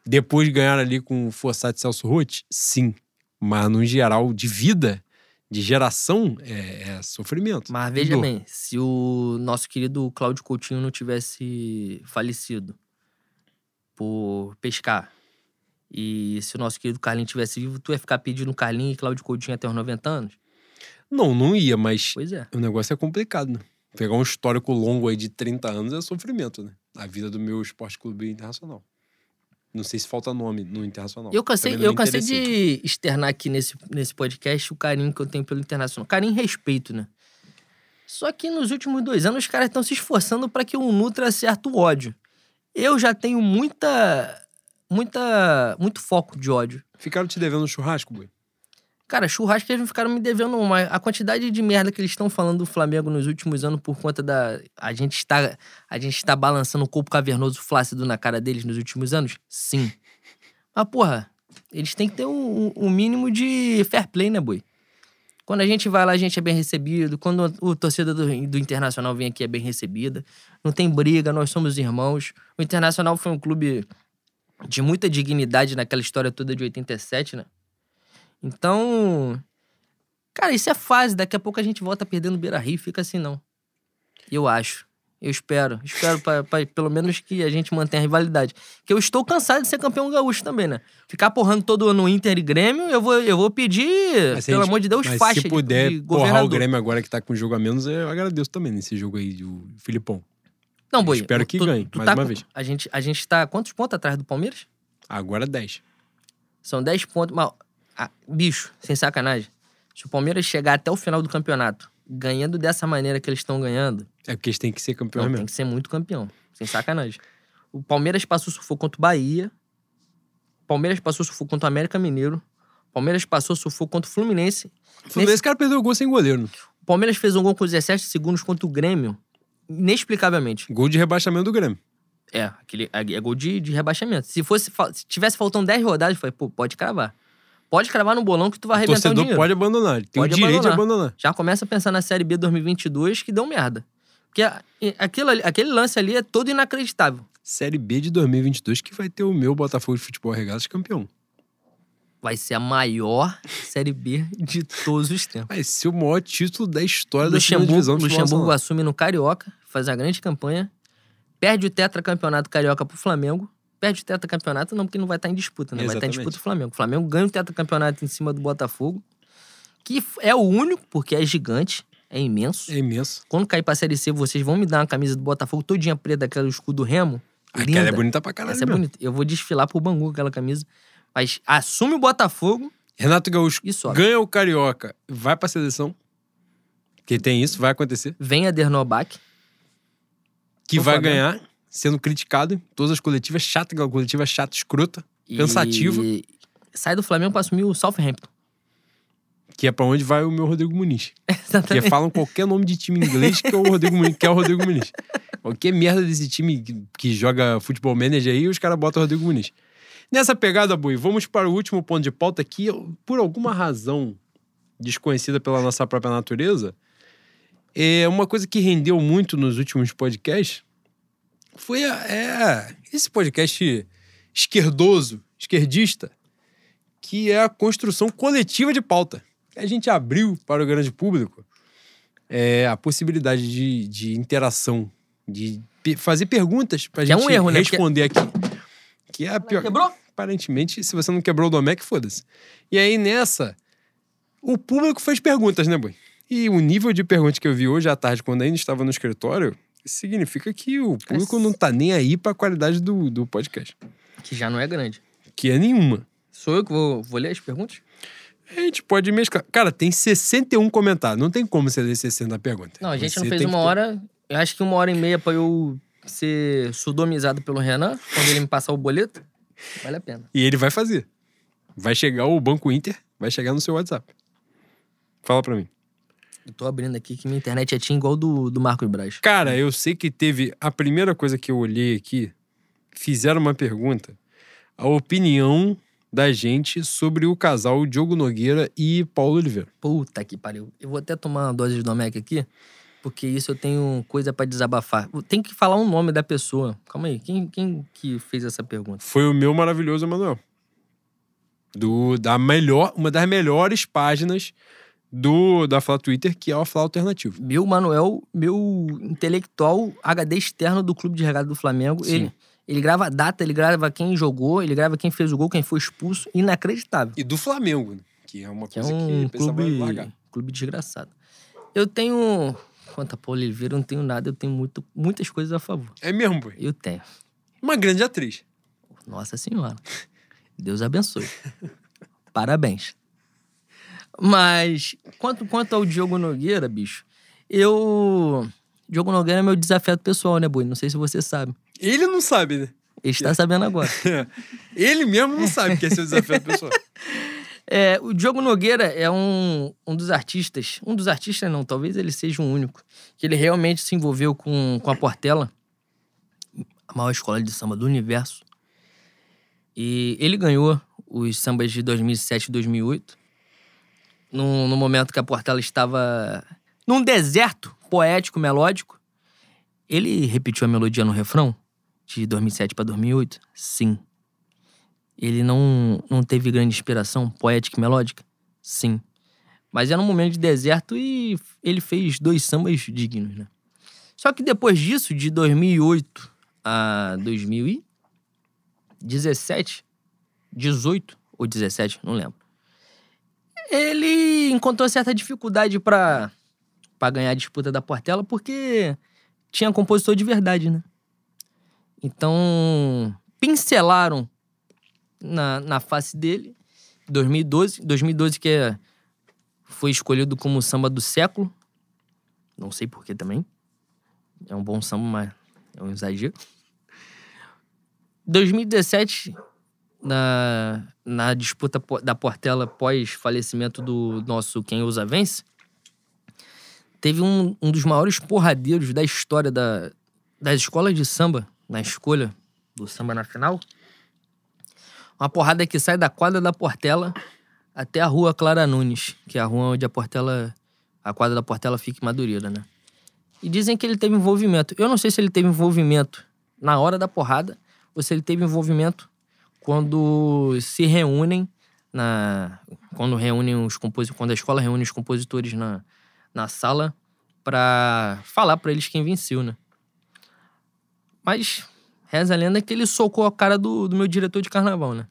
Depois de ganhar ali com o Forçat Celso Roth, sim. Mas no geral, de vida, de geração, é, é sofrimento. Mas veja bem, se o nosso querido Cláudio Coutinho não tivesse falecido por pescar, e se o nosso querido Carlinhos tivesse vivo, tu ia ficar pedindo Carlinhos e Cláudio Coutinho até os 90 anos? Não, não ia, mas é. o negócio é complicado, né? Pegar um histórico longo aí de 30 anos é sofrimento, né? A vida do meu esporte clube internacional. Não sei se falta nome no internacional. Eu cansei, eu me cansei de externar aqui nesse, nesse podcast o carinho que eu tenho pelo Internacional. Carinho e respeito, né? Só que nos últimos dois anos os caras estão se esforçando para que eu nutra certo ódio. Eu já tenho muita. muita. muito foco de ódio. Ficaram te devendo um churrasco, boi? Cara, churrasco eles ficaram me devendo uma. A quantidade de merda que eles estão falando do Flamengo nos últimos anos por conta da. A gente está, a gente está balançando o corpo cavernoso flácido na cara deles nos últimos anos? Sim. Mas, porra, eles têm que ter um, um mínimo de fair play, né, boi? Quando a gente vai lá, a gente é bem recebido. Quando o torcedor do, do Internacional vem aqui, é bem recebida. Não tem briga, nós somos irmãos. O Internacional foi um clube de muita dignidade naquela história toda de 87, né? Então, cara, isso é fase. Daqui a pouco a gente volta perdendo Beira Rio, fica assim, não. Eu acho. Eu espero. Espero pra, pra pelo menos que a gente mantenha a rivalidade. Que eu estou cansado de ser campeão gaúcho também, né? Ficar porrando todo ano Inter e Grêmio, eu vou, eu vou pedir, Mas se pelo gente- amor de Deus, Mas faixa se puder de, de porrar o. Grêmio agora que tá com jogo a menos, eu agradeço também nesse jogo aí do Filipão. Não, boi. Espero que tu- ganhe, tu mais tá uma vez. A gente, a gente tá quantos pontos atrás do Palmeiras? Agora 10. São 10 pontos. Mas, ah, bicho, sem sacanagem. Se o Palmeiras chegar até o final do campeonato ganhando dessa maneira que eles estão ganhando, É porque eles têm que ser campeões Não, mesmo. tem que ser muito campeão. Sem sacanagem. O Palmeiras passou sufoco contra o Bahia. O Palmeiras passou sufoco contra o América Mineiro. O Palmeiras passou sufoco contra o Fluminense. O Fluminense, cara, perdeu o gol sem goleiro. O Palmeiras fez um gol com 17 segundos contra o Grêmio. Inexplicavelmente. Gol de rebaixamento do Grêmio. É, aquele, é gol de, de rebaixamento. Se, fosse, se tivesse faltando 10 rodadas, eu falei, pô, pode cravar. Pode cravar no bolão que tu vai O arrebentar o torcedor dinheiro. pode abandonar. Tem Pode o direito de abandonar. abandonar. Já começa a pensar na Série B 2022 que deu merda. Porque a- aquilo aquele lance ali é todo inacreditável. Série B de 2022 que vai ter o meu Botafogo de Futebol Regatas campeão. vai ser a maior Série B de todos os tempos. Vai ser o maior título da história da divisão futebol Luxemburgo assume no Carioca, faz uma grande campanha, perde o tetracampeonato Carioca pro Flamengo. Perde o tetracampeonato não, porque não vai estar em disputa, né? Vai estar em disputa o Flamengo. O Flamengo ganha o tetracampeonato em cima do Botafogo, que é o único, porque é gigante, é imenso. É imenso. Quando cair pra Série C, vocês vão me dar uma camisa do Botafogo todinha preta, daquela escudo remo. Aquela é linda. bonita pra caralho. Essa é bonita. Eu vou desfilar pro Bangu aquela camisa. Mas assume o Botafogo Renato Gaúcho e ganha o Carioca, vai pra seleção. Que tem isso, vai acontecer. Vem a Dernobac. que vai ganhar, sendo criticado em todas as coletivas, chata, aquela coletiva chata, escrota, E. Sai do Flamengo pra assumir o Southampton. que é pra onde vai o meu Rodrigo Muniz. Que Exatamente. falam qualquer nome de time inglês que é o Rodrigo Muniz. Que é o Rodrigo Muniz. Qualquer merda desse time que, que joga futebol manager aí, os caras botam o Rodrigo Muniz. Nessa pegada, Bui, vamos para o último ponto de pauta que, por alguma razão desconhecida pela nossa própria natureza, é uma coisa que rendeu muito nos últimos podcasts foi a- é, esse podcast esquerdoso, esquerdista, que é a construção coletiva de pauta. A gente abriu para o grande público é, a possibilidade de, de interação, de pe- fazer perguntas para a Que é gente um erro, né? responder aqui. Que é a pior. Quebrou? Aparentemente, se você não quebrou o Domec, foda-se. E aí, nessa, o público fez perguntas, né, Boi? E o nível de perguntas que eu vi hoje à tarde, quando ainda estava no escritório, significa que o público não tá nem aí para a qualidade do, do podcast. Que já não é grande. Que é nenhuma. Sou eu que vou, vou ler as perguntas? A gente pode mesclar. Cara, tem 61 comentários. Não tem como você ler 60 perguntas. Não, a gente Você não fez que uma hora. Eu acho que uma hora e meia pra eu ser sodomizado pelo Renan, quando ele me passar o boleto. Vale a pena. E ele vai fazer. Vai chegar o Banco Inter, vai chegar no seu WhatsApp. Fala pra mim. Eu tô abrindo aqui que minha internet é tinha igual do, do Marcos Braz. Cara, eu sei que teve. A primeira coisa que eu olhei aqui, fizeram uma pergunta. A opinião da gente sobre o casal Diogo Nogueira e Paulo Oliveira. Puta que pariu. Eu vou até tomar uma dose de Domec aqui, porque isso eu tenho coisa pra desabafar. Tem que falar o nome da pessoa. Calma aí, quem, quem que fez essa pergunta? Foi o meu maravilhoso Emanuel. Do, da melhor, uma das melhores páginas do da Fla Twitter, que é o Fla Alternativo. Meu Manuel, meu intelectual HD externo do Clube de Regada do Flamengo. Sim. Ele, ele grava a data, ele grava quem jogou, ele grava quem fez o gol, quem foi expulso. Inacreditável. E do Flamengo, né? que é uma Que é coisa um que pensava clube, largar. clube desgraçado. Eu tenho. Quanto a Paulo Oliveira, eu não tenho nada, eu tenho muito, muitas coisas a favor. É mesmo, boy. Eu tenho. Uma grande atriz. Nossa Senhora. Deus abençoe. Parabéns. Mas, quanto, quanto ao Diogo Nogueira, bicho, eu. Diogo Nogueira é meu desafeto pessoal, né, Boi? Não sei se você sabe. Ele não sabe, né? Ele está sabendo agora. Ele mesmo não sabe que é seu desafio pessoal. É, o Diogo Nogueira é um, um dos artistas, um dos artistas não, talvez ele seja o único, que ele realmente se envolveu com, com a Portela, a maior escola de samba do universo. E ele ganhou os sambas de 2007 e 2008, no, no momento que a Portela estava num deserto poético, melódico. Ele repetiu a melodia no refrão de 2007 para 2008? Sim. Ele não, não teve grande inspiração poética e melódica? Sim. Mas era um momento de deserto e ele fez dois sambas dignos, né? Só que depois disso, de 2008 a 2017, 18 ou 17, não lembro. Ele encontrou certa dificuldade para para ganhar a disputa da Portela porque tinha compositor de verdade, né? Então, pincelaram na, na face dele. 2012. 2012 que é, foi escolhido como samba do século. Não sei por que também. É um bom samba, mas é um exagero. 2017, na, na disputa da Portela pós-falecimento do nosso Quem Usa Vence, teve um, um dos maiores porradeiros da história da, das escolas de samba, na escolha do samba nacional. Uma porrada que sai da quadra da Portela até a rua Clara Nunes, que é a rua onde a Portela, a quadra da Portela fica em Madureira, né? E dizem que ele teve envolvimento. Eu não sei se ele teve envolvimento na hora da porrada ou se ele teve envolvimento quando se reúnem na quando reúnem os compositores, quando a escola reúne os compositores na, na sala pra falar pra eles quem venceu, né? Mas reza a lenda que ele socou a cara do, do meu diretor de carnaval, né?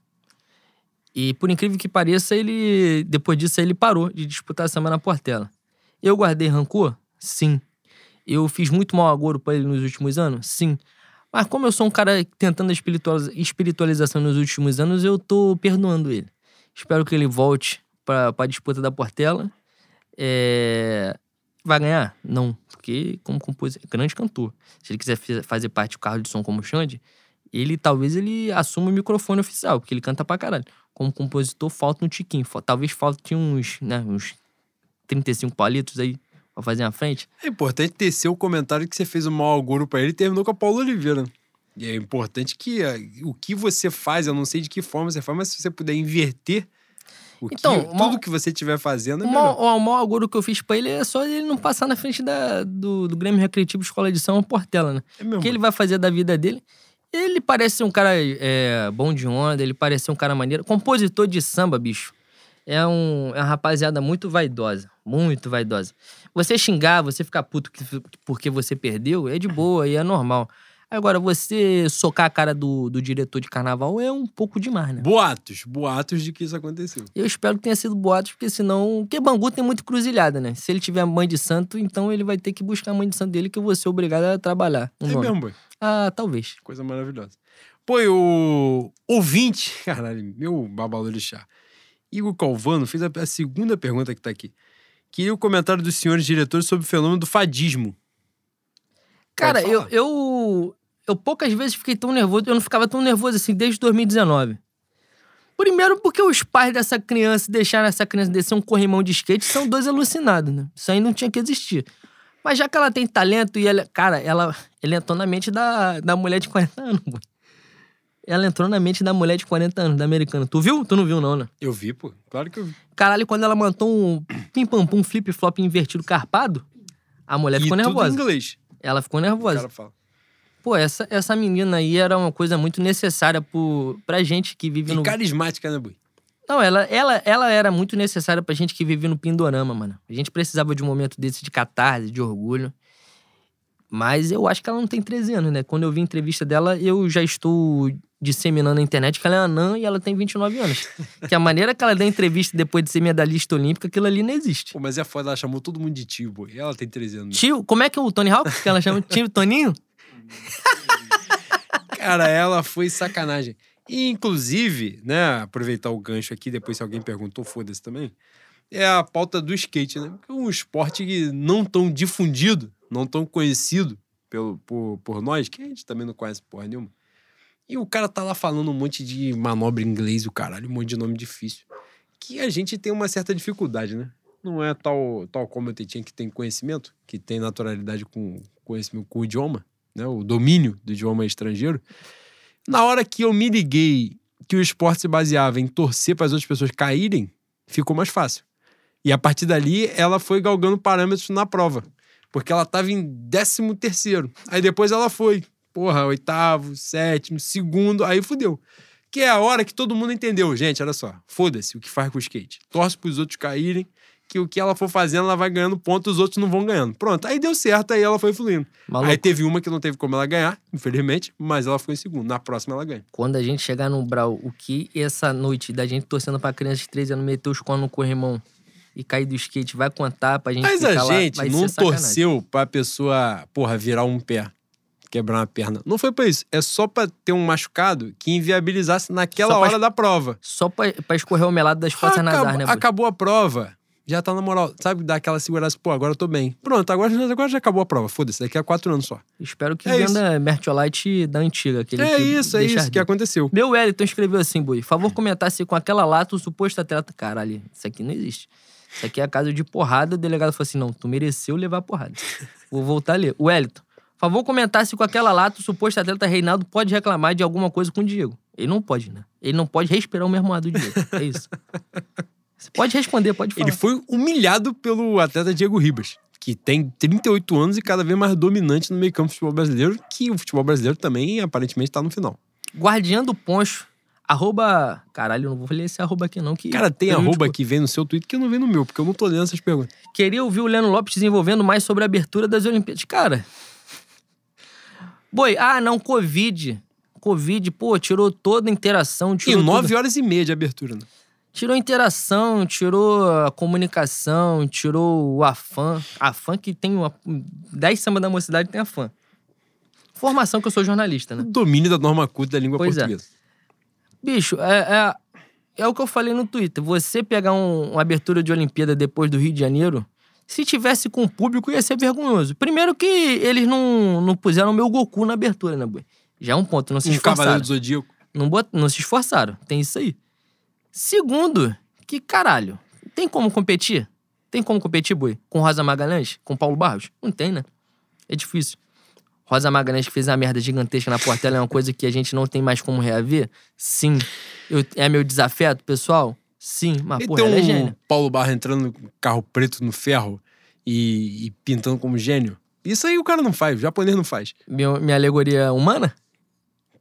E por incrível que pareça, ele depois disso ele parou de disputar samba na Portela. Eu guardei rancor? Sim. Eu fiz muito mal agouro pra ele nos últimos anos? Sim. Mas como eu sou um cara tentando a espiritualiza- espiritualização nos últimos anos, eu tô perdoando ele. Espero que ele volte pra, pra disputa da Portela. É, Vai ganhar? Não. Porque, como compositor, grande cantor. Se ele quiser fazer parte do carro de som como o Xande, ele talvez ele assuma o microfone oficial, porque ele canta pra caralho. Como compositor, falta um tiquinho. Talvez falte uns, né, uns 35 palitos aí pra fazer na frente. É importante tecer o comentário que você fez o mau auguro pra ele e terminou com a Paula Oliveira. E é importante que uh, o que você faz, eu não sei de que forma você faz, mas se você puder inverter o então, que, tudo que você estiver fazendo é o melhor. O, o maior agouro que eu fiz pra ele é só ele não passar na frente da, do, do Grêmio Recreativo Escola de São Portela, né? É mesmo. O que ele vai fazer da vida dele? Ele parece um cara é, bom de onda, ele parece um cara maneiro. Compositor de samba, bicho. É, um, é uma rapaziada muito vaidosa. Muito vaidosa. Você xingar, você ficar puto porque você perdeu, é de boa e é normal. Agora, você socar a cara do, do diretor de carnaval é um pouco demais, né? Boatos, boatos de que isso aconteceu. Eu espero que tenha sido boatos, porque senão. Porque Bangu tem muito cruzilhada, né? Se ele tiver mãe de santo, então ele vai ter que buscar a mãe de santo dele, que eu vou ser obrigado a trabalhar. Um é nome. mesmo, boy? Ah, talvez. Coisa maravilhosa. Pô, o ouvinte, caralho, meu babalorixá, Igor Calvano fez a, a segunda pergunta que tá aqui. Queria o comentário dos senhores diretores sobre o fenômeno do fadismo. Cara, eu, eu, eu poucas vezes fiquei tão nervoso, eu não ficava tão nervoso assim desde 2019. Primeiro porque os pais dessa criança deixaram essa criança descer um corrimão de skate são dois alucinados, né? Isso aí não tinha que existir. Mas já que ela tem talento e ela, cara, ela, ela entrou na mente da, da mulher de 40 anos, pô. Ela entrou na mente da mulher de 40 anos, da americana. Tu viu? Tu não viu, não, né? Eu vi, pô. Claro que eu vi. Caralho, quando ela montou um pim-pam-pum flip-flop invertido carpado, a mulher e ficou nervosa. Tudo em inglês. Ela ficou nervosa. O cara fala. Pô, essa, essa menina aí era uma coisa muito necessária pro, pra gente que vive e no. carismática, né, Bui? Não, ela, ela, ela era muito necessária pra gente que vive no Pindorama, mano. A gente precisava de um momento desse de catarse, de orgulho. Mas eu acho que ela não tem 13 anos, né? Quando eu vi a entrevista dela, eu já estou disseminando na internet que ela é anã e ela tem 29 anos. que a maneira que ela dá entrevista depois de ser medalhista olímpica, aquilo ali não existe. Pô, mas é foda, ela chamou todo mundo de tio, boy. Ela tem 13 anos. Tio? Como é que é o Tony Hawk que ela chama? tio Toninho? Cara, ela foi sacanagem. E, inclusive, né, aproveitar o gancho aqui, depois se alguém perguntou, foda-se também, é a pauta do skate, né? É um esporte não tão difundido, não tão conhecido pelo, por, por nós, que a gente também não conhece porra nenhuma. E o cara tá lá falando um monte de manobra em inglês, o caralho, um monte de nome difícil. Que a gente tem uma certa dificuldade, né? Não é tal, tal como eu tinha que tem conhecimento, que tem naturalidade com conhecimento com o idioma né, o domínio do idioma estrangeiro. Na hora que eu me liguei que o esporte se baseava em torcer para as outras pessoas caírem, ficou mais fácil. E a partir dali, ela foi galgando parâmetros na prova. Porque ela estava em décimo terceiro. Aí depois ela foi, porra, oitavo, sétimo, segundo, aí fudeu. Que é a hora que todo mundo entendeu. Gente, olha só, foda-se o que faz com o skate. Torce para os outros caírem que o que ela for fazendo, ela vai ganhando ponto, os outros não vão ganhando. Pronto, aí deu certo, aí ela foi fluindo. Maluco. Aí teve uma que não teve como ela ganhar, infelizmente, mas ela ficou em segundo. Na próxima ela ganha. Quando a gente chegar no Brau, o que essa noite da gente torcendo pra criança de 13 anos meter os cones no corrimão e cair do skate vai contar pra gente Mas a gente lá, não torceu pra pessoa, porra, virar um pé quebrar uma perna. Não foi pra isso. É só pra ter um machucado que inviabilizasse naquela hora da prova. Só pra, pra escorrer o melado das costas Acab Nazar, né? Acabou a prova já tá na moral, sabe? Dá aquela segurança, pô, agora eu tô bem. Pronto, agora, agora já acabou a prova. Foda-se, daqui a quatro anos só. Espero que é venda Mertiolite da antiga. Aquele é isso, é isso que aconteceu. Meu Wellington escreveu assim, Bui. Favor comentar se com aquela lata o suposto atleta. Caralho, isso aqui não existe. Isso aqui é a casa de porrada. O delegado falou assim: não, tu mereceu levar porrada. Vou voltar a ler. Wellington, favor comentar se com aquela lata o suposto atleta Reinaldo pode reclamar de alguma coisa com o Diego. Ele não pode, né? Ele não pode respirar o mesmo ar do Diego. É isso. Você pode responder, pode falar. Ele foi humilhado pelo atleta Diego Ribas, que tem 38 anos e cada vez mais dominante no meio campo do futebol brasileiro, que o futebol brasileiro também aparentemente está no final. Guardiã do Poncho. Arroba. Caralho, eu não vou ler esse arroba aqui, não. Que Cara, tem arroba que vem no seu Twitter que eu não vi no meu, porque eu não tô lendo essas perguntas. Queria ouvir o Leno Lopes desenvolvendo mais sobre a abertura das Olimpíadas. Cara. Boi, ah, não, Covid. Covid, pô, tirou toda a interação. Tirou e nove horas e meia de abertura, né? Tirou a interação, tirou a comunicação, tirou o afã. Afã que tem uma... 10 samba da mocidade tem afã. Formação que eu sou jornalista, né? Domínio da norma culta da língua pois é. portuguesa. É. Bicho, é, é, é, o que eu falei no Twitter. Você pegar um, uma abertura de Olimpíada depois do Rio de Janeiro, Se tivesse com o público, ia ser vergonhoso. Primeiro que eles não, não puseram o meu Goku na abertura, né, boi? Já é um ponto, não se Um esforçaram. Cavaleiro do Zodíaco. Não, bot... não se esforçaram. Tem isso aí. Segundo, que caralho. Tem como competir? Tem como competir, boi? Com Rosa Magalhães? Com Paulo Barros? Não tem, né? É difícil. Rosa Magalhães que fez uma merda gigantesca na Portela é uma coisa que a gente não tem mais como reaver? Sim. Eu- é meu desafeto, pessoal? Sim. Mas, porra, Então, ela é gênia. Paulo Barra entrando com carro preto no ferro e, e pintando como gênio. Isso aí o cara não faz, o japonês não faz. Minha, minha alegoria humana?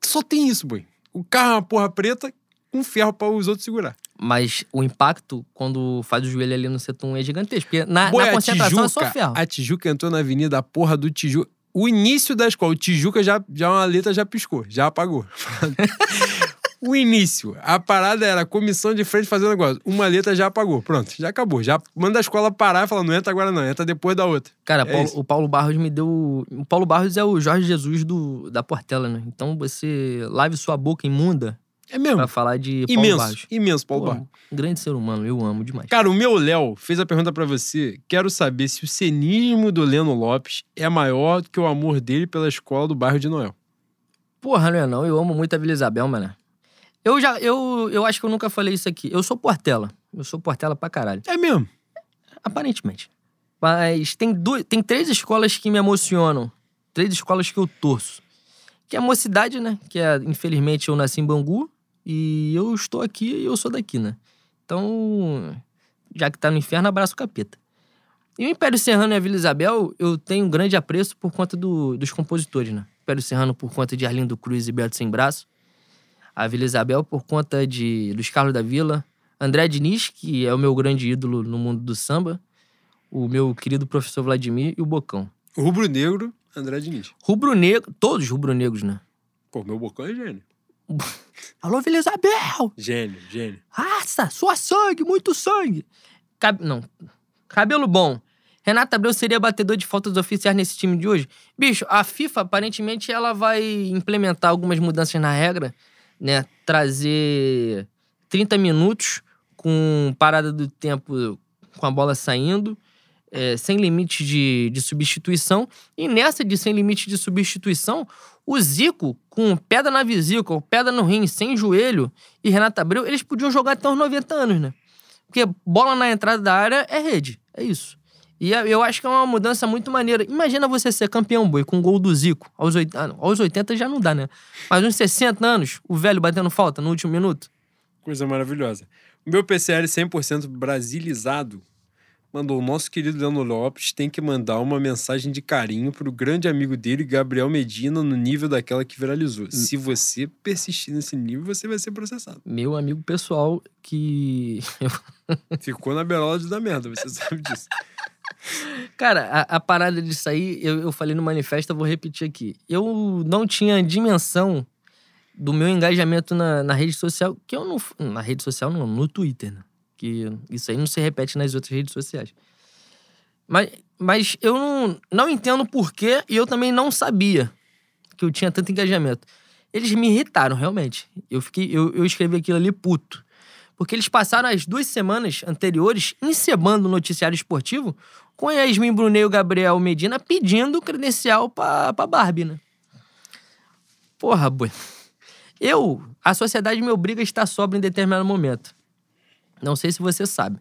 Só tem isso, boi. O carro é uma porra preta com ferro pra os outros segurar. Mas o impacto, quando faz o joelho ali no setum, é gigantesco. Porque na, Boi, na concentração é só Tijuca, ferro. a Tijuca entrou na avenida, a porra do Tijuca. O início da escola, o Tijuca já, já uma letra já piscou, já apagou. o início, a parada era a comissão de frente fazendo negócio. Uma letra já apagou, pronto, já acabou. Já manda a escola parar e fala, não entra agora não, entra depois da outra. Cara, É Paulo- o Paulo Barros me deu. O Paulo Barros é o Jorge Jesus do, da Portela, né? Então você lave sua boca imunda É mesmo. pra falar de Paulo Imenso, Barros. imenso, Paulo Pô, Barra. um grande ser humano, eu amo demais. Cara, o meu Léo fez a pergunta pra você. Quero saber se o cenismo do Leno Lopes é maior do que o amor dele pela escola do bairro de Noel. Porra, não é não. Eu amo muito a Vila Isabel, mano. Eu já. Eu, eu acho que eu nunca falei isso aqui. Eu sou Portela. Eu sou Portela pra caralho. É mesmo. Aparentemente. Mas tem, duas, tem três escolas que me emocionam. Três escolas que eu torço. Que é a mocidade, né? Que é, infelizmente, eu nasci em Bangu. E eu estou aqui e eu sou daqui, né? Então, já que tá no inferno, abraço o capeta. E o Império Serrano e a Vila Isabel, eu tenho um grande apreço por conta do- dos compositores, né? Império Serrano por conta de Arlindo Cruz e Beto Sem Braço. A Vila Isabel por conta de Luiz Carlos da Vila. André Diniz, que é o meu grande ídolo no mundo do samba. O meu querido professor Vladimir e o Bocão. Rubro Negro, André Diniz. Rubro-negro, todos rubro-negros, né? Pô, meu bocão é gênio. Alô, Vila Isabel! Gênio, gênio. Raça, sua sangue, muito sangue. Cab... Não. Cabelo bom. Renato Abreu seria batedor de faltas oficiais nesse time de hoje? Bicho, a FIFA, aparentemente, ela vai implementar algumas mudanças na regra, né? Trazer 30 minutos com parada do tempo com a bola saindo, é, sem limite de, de substituição. E nessa de sem limite de substituição, o Zico, com pedra na vesícula, pedra no rim, sem joelho, e Renato Abreu, eles podiam jogar até uns 90 anos, né? Porque bola na entrada da área é rede. É isso. E eu acho que é uma mudança muito maneira. Imagina você ser campeão, boi, com gol do Zico. Aos 80, ah, aos 80 já não dá, né? Mas uns 60 anos, o velho batendo falta no último minuto. Coisa maravilhosa. O meu PCL 100% brasilizado mandou o nosso querido Leandro Lopes tem que mandar uma mensagem de carinho pro grande amigo dele, Gabriel Medina, no nível daquela que viralizou. Se você persistir nesse nível, você vai ser processado. Meu amigo pessoal que. Ficou na berola de dar merda, você sabe disso. Cara, a, a parada disso aí, eu, eu falei no manifesto, eu vou repetir aqui. Eu não tinha dimensão do meu engajamento na, na rede social, que eu não. Na rede social, não, no Twitter, né? Que isso aí não se repete nas outras redes sociais. Mas, mas eu não, não entendo por quê e eu também não sabia que eu tinha tanto engajamento. Eles me irritaram, realmente. Eu, fiquei, eu, eu escrevi aquilo ali puto. Porque eles passaram as duas semanas anteriores encebando o noticiário esportivo com Yasmin Brunet e o Gabriel Medina pedindo credencial pra, pra Barbie, né? Porra, boi. Eu, a sociedade me obriga a estar sóbrio em determinado momento. Não sei se você sabe.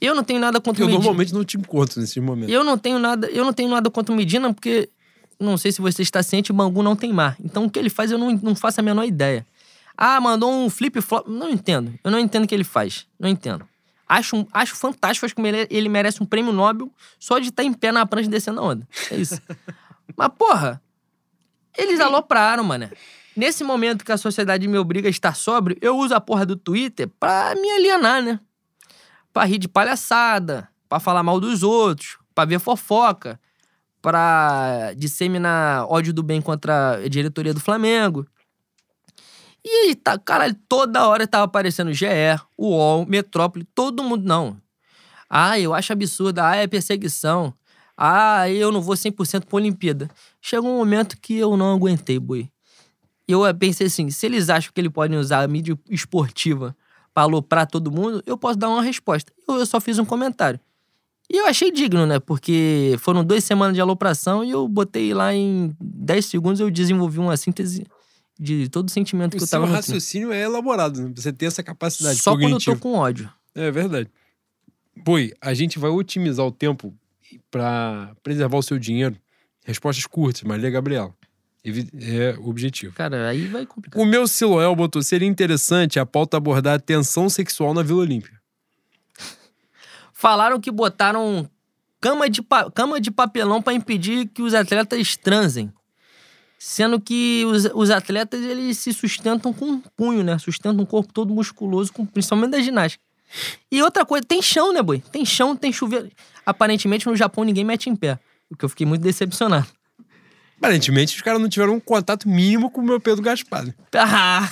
Eu não tenho nada contra Eu o Medina. normalmente não te encontro nesses momentos. Eu não tenho nada, eu não tenho nada contra o Medina, porque não sei se você está ciente, Bangu não tem mar. Então o que ele faz eu não, não faço a menor ideia. Ah, mandou um flip-flop. Não entendo. Eu não entendo o que ele faz. Não entendo. Acho, acho fantástico, acho que ele, merece um prêmio Nobel só de estar em pé na prancha descendo a onda. É isso. Mas, porra, eles alopraram, mano. Nesse momento que a sociedade me obriga a estar sóbrio, eu uso a porra do Twitter pra me alienar, né? Pra rir de palhaçada, pra falar mal dos outros, pra ver fofoca, pra disseminar ódio do bem contra a diretoria do Flamengo. E aí, tá, caralho, toda hora tava aparecendo GE, UOL, Metrópole, todo mundo, não. Ah, eu acho absurdo, ah, é perseguição. Ah, eu não vou 100% pra Olimpíada. Chegou um momento que eu não aguentei, boi. Eu pensei assim, se eles acham que eles podem usar a mídia esportiva pra aloprar todo mundo, eu posso dar uma resposta. Eu, eu só fiz um comentário. E eu achei digno, né? Porque foram duas semanas de alopração e eu botei lá em 10 segundos eu desenvolvi uma síntese de todo o sentimento O que eu seu tava no raciocínio é elaborado, né? Você tem essa capacidade Só quando eu cognitiva. tô com ódio. É verdade. Boi, a gente vai otimizar o tempo pra preservar o seu dinheiro. Respostas curtas, Maria Gabriela. É o objetivo. Cara, aí vai complicar. O meu Siloel botou: seria interessante a pauta abordar a tensão sexual na Vila Olímpia. Falaram que botaram cama de, cama de papelão pra impedir que os atletas transem. Sendo que os, os atletas, eles se sustentam com um punho, né? Sustentam um corpo todo musculoso, com, principalmente da ginástica. E outra coisa, tem chão, né, boi? Tem chão, tem chuveiro. Aparentemente, no Japão, ninguém mete em pé. O que eu fiquei muito decepcionado. Aparentemente, os caras não tiveram um contato mínimo com o meu Pedro Gaspar. né? Ah,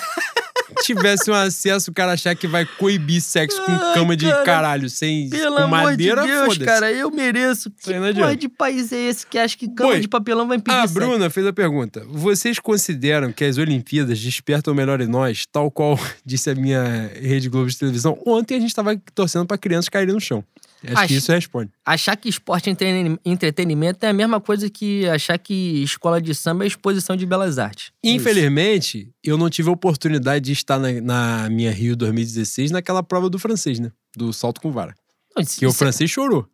Tivesse um acesso, o cara achar que vai coibir sexo com Ai, cama de cara. caralho, sem pelo com amor madeira, de Deus, cara, eu mereço. Que porra adianta. de país é esse que acha que cama Boi, de papelão vai impedir A sexo? Bruna fez a pergunta: Vocês consideram que as Olimpíadas despertam o melhor em nós, tal qual disse a minha Rede Globo de televisão? Ontem a gente tava torcendo pra crianças caírem no chão. Acho, Acho- que isso responde. Achar que esporte entreten- entretenimento é a mesma coisa que achar que escola de samba é exposição de belas artes. É isso. Infelizmente, eu não tive a oportunidade de estar na, na minha Rio 2016 naquela prova do francês, né? Do salto com vara. Não, isso- Que o isso- francês chorou.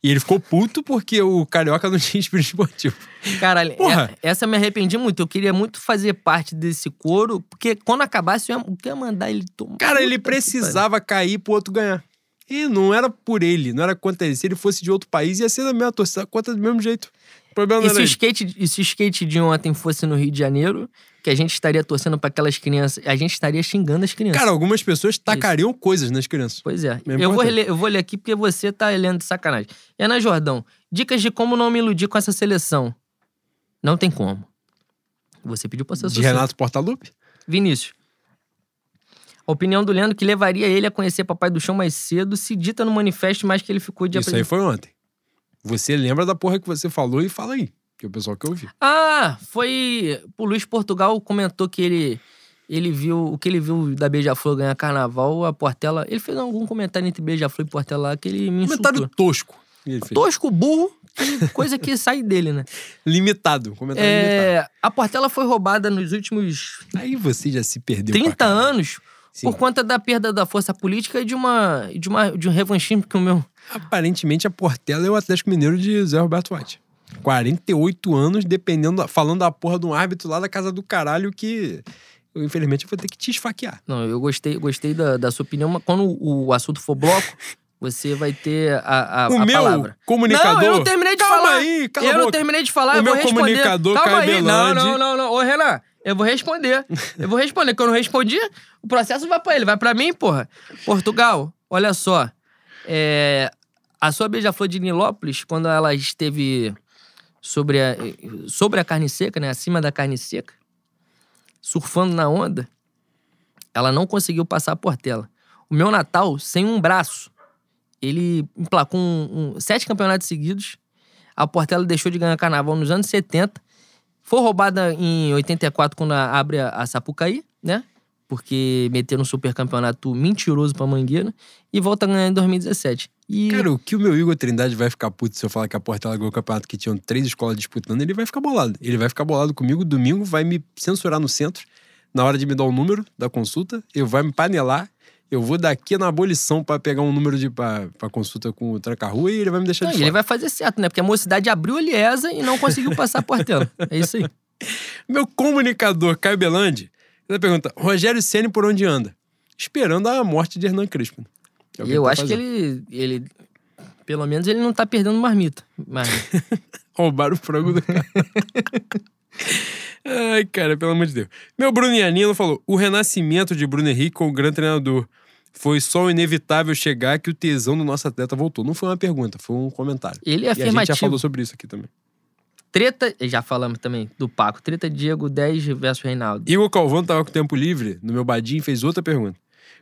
E ele ficou puto porque o carioca não tinha espírito esportivo. Caralho, Porra. é- essa eu me arrependi muito. Eu queria muito fazer parte desse coro, porque quando acabasse, eu ia, eu ia mandar ele tomar. Cara, ele precisava cair pro outro ganhar. E não era por ele, não era contra ele. Se ele fosse de outro país, ia ser da mesma torcida, conta do mesmo jeito. O problema E se, o skate, e se o skate de ontem fosse no Rio de Janeiro, que a gente estaria torcendo pra aquelas crianças, a gente estaria xingando as crianças. Cara, algumas pessoas tacariam coisas nas crianças. Pois é. Eu vou, ler, eu vou ler aqui porque você tá lendo de sacanagem. Ana Jordão, dicas de como não me iludir com essa seleção. Não tem como. Você pediu pra ser De. Renato Portaluppi? Vinícius. A opinião do Leandro que levaria ele a conhecer Papai do Chão mais cedo se dita no manifesto, mas que ele ficou de Isso aí foi ontem. Você lembra da porra que você falou e fala aí. Que o pessoal quer ouvir. Ah, foi. O Luiz Portugal comentou que ele. Ele viu. O que ele viu da Beija-Flor ganhar carnaval, a Portela. Ele fez algum comentário entre Beija-Flor e Portela lá que ele me insultou. Comentário tosco. Tosco, burro, que coisa que sai dele, né? Limitado. Comentário limitado. É, a Portela foi roubada nos últimos Aí você já se perdeu. 30 pra caralho. anos Sim. por conta da perda da força política e de, uma, de, uma, de um revanchismo que o meu. Aparentemente a Portela é o Atlético Mineiro de Zé Roberto White. 48 anos dependendo, falando da porra de um árbitro lá da casa do caralho que eu, infelizmente eu vou ter que te esfaquear. Não, eu gostei, gostei da, da sua opinião, mas quando o assunto for bloco, você vai ter a, a, o a meu palavra. comunicador. Não, eu não terminei de Calma falar. aí, cala eu não terminei de falar, O eu meu vou responder. comunicador, Calma Caio aí. Não, Belandi. não, não, não. Ô, Renan, eu vou responder. Eu vou responder. Quando eu respondi, o processo vai pra ele, vai pra mim, porra. Portugal, olha só. É, a sua beija-flor de Nilópolis, quando ela esteve sobre a, sobre a carne seca, né? Acima da carne seca, surfando na onda, ela não conseguiu passar a Portela. O meu Natal, sem um braço, ele emplacou um, um- sete campeonatos seguidos. A Portela deixou de ganhar carnaval nos anos 70. Foi roubada em 84, quando abre a, Sapucaí, né? Porque meteram um super campeonato mentiroso pra Mangueira. E volta a ganhar em 2017. E Cara, o que o meu Igor Trindade vai ficar puto se eu falar que a Portela ganhou o campeonato que tinham três escolas disputando, ele vai ficar bolado. Ele vai ficar bolado comigo domingo, vai me censurar no centro, na hora de me dar o número da consulta, eu vai me panelar, eu vou daqui na abolição pra pegar um número de pra consulta com o tranca-rua e ele vai me deixar Não, de ele vai fazer certo, né? Porque a mocidade abriu a Liesa e não conseguiu passar a Portela. É isso aí. Meu comunicador, Caio Belandi, ele pergunta: Rogério Ceni por onde anda? Esperando a morte de Hernan Crespo. É E ele eu tá acho que fazendo. ele, ele. Pelo menos ele não tá perdendo marmita. Mas, Roubaram o frango do cara. Ai, cara, pelo amor de Deus. Meu Bruno Ianino falou: o renascimento de Bruno Henrique com o grande treinador. Foi só o inevitável chegar que o tesão do nosso atleta voltou. Não foi uma pergunta, foi um comentário. ele é E a gente já afirmativo. falou sobre isso aqui também. Treta. Já falamos também do Paco. Treta Diego 10 versus Reinaldo. Igor Calvão tava com tempo livre no meu badinho e fez outra pergunta.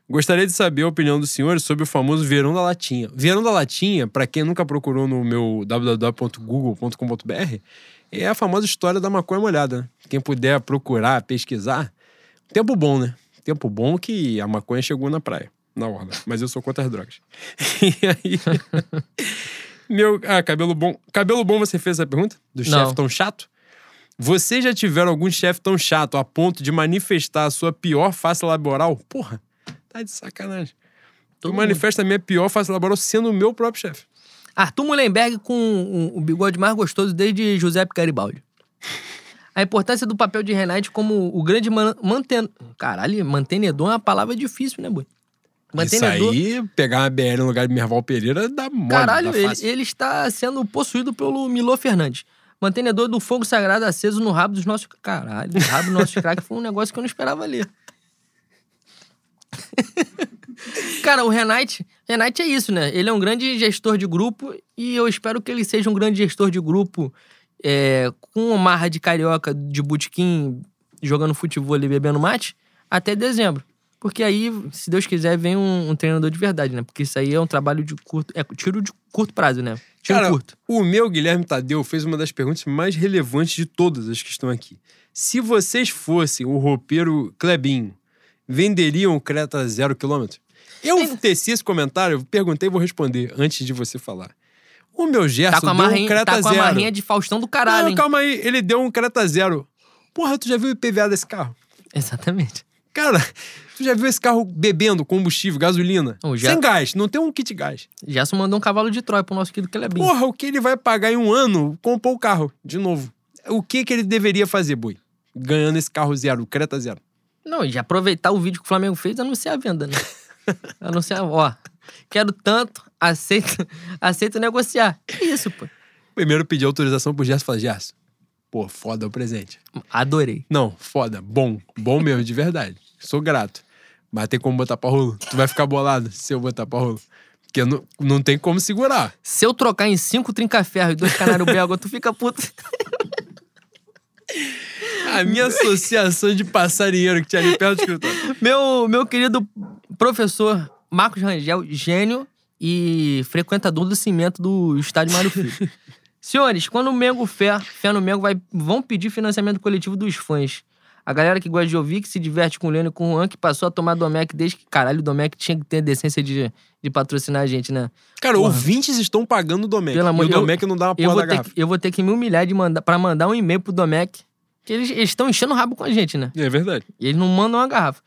Gostaria de saber a opinião dos senhores sobre o famoso Verão da Latinha. Verão da Latinha, pra quem nunca procurou no meu www.google.com.br, é a famosa história da maconha molhada. né? Quem puder procurar, pesquisar, tempo bom, né? Tempo bom que a maconha chegou na praia, na orla. Mas eu sou contra as drogas. e aí, Meu. Ah, cabelo bom. Cabelo bom, você fez essa pergunta? Do chefe tão chato? Vocês já tiveram algum chefe tão chato a ponto de manifestar a sua pior face laboral? Porra, tá de sacanagem. Todo Eu manifesto a minha pior face laboral sendo o meu próprio chefe. Arthur Mullenberg com o, bigode mais gostoso desde Giuseppe Garibaldi. A importância do papel de Renate como o grande man, manten... Caralho, mantenedor é uma palavra difícil, né, boi? Mantenedor. Isso aí, pegar uma BR no lugar de Merval Pereira dá mole, Caralho, dá ele, ele está sendo possuído pelo Milô Fernandes. Mantenedor do fogo sagrado aceso no rabo dos nossos. Caralho, o rabo dos nossos craques foi um negócio que eu não esperava ler. Cara, o Renate, Renate é isso, né? Ele é um grande gestor de grupo e eu espero que ele seja um grande gestor de grupo é, com uma marra de carioca de botequim jogando futebol e bebendo mate até dezembro. Porque aí, se Deus quiser, vem um, um treinador de verdade, né? Porque isso aí é um trabalho de curto. É tiro de curto prazo, né? Tiro Cara, curto. o meu Guilherme Tadeu fez uma das perguntas mais relevantes de todas as que estão aqui. Se vocês fossem o roupeiro Klebinho, venderiam o Creta zero quilômetro? Eu teci esse comentário, eu perguntei e vou responder antes de você falar. O meu Gerson Tá com a deu um marrinha, Creta tá com a zero. marrinha de Faustão do caralho, Não, hein? calma aí, ele deu um Creta zero. Porra, tu já viu o IPVA desse carro? Exatamente. Cara, tu já viu esse carro bebendo combustível, gasolina? Ô, já- Sem gás, não tem um kit gás. Gerson mandou um cavalo de Troia pro nosso querido Kelebinho. Porra, o que ele vai pagar em um ano? Comprou o carro, de novo. O que que ele deveria fazer, Boi? Ganhando esse carro zero, Creta zero. Não, e já aproveitar o vídeo que o Flamengo fez e anunciar a venda, né? anunciar, ó, quero tanto, aceito, aceito negociar. É isso, pô. Primeiro pedir autorização pro Gerson e falar, Gerson, pô, foda o presente. Adorei. Não, foda, bom, bom mesmo, de verdade. Sou grato. Mas tem como botar pra rolo? Tu vai ficar bolado se eu botar pra rolo. Porque não, não tem como segurar. Se eu trocar em cinco trinca-ferro e dois canário belga, tu fica puto. A minha associação de passarinheiro que tinha ali perto do escritório. Meu, meu querido professor Marcos Rangel, gênio e frequentador do cimento do estádio Mário Filho. Senhores, quando o Mengo Fé, Fé no Mengo, vai, vão pedir financiamento coletivo dos fãs. A galera que gosta de ouvir, que se diverte com o Leno e com o Juan, que passou a tomar Domec desde que, caralho, o Domec tinha que ter decência de, de patrocinar a gente, né? Cara, Porra. ouvintes estão pagando o Domecq. Pelo amor o de- eu- Domecq não dá uma Eu porra vou, da ter garrafa. que, eu vou ter que me humilhar de mandar, pra mandar um e-mail pro Domec, que eles estão enchendo o rabo com a gente, né? É verdade. E eles não mandam uma garrafa.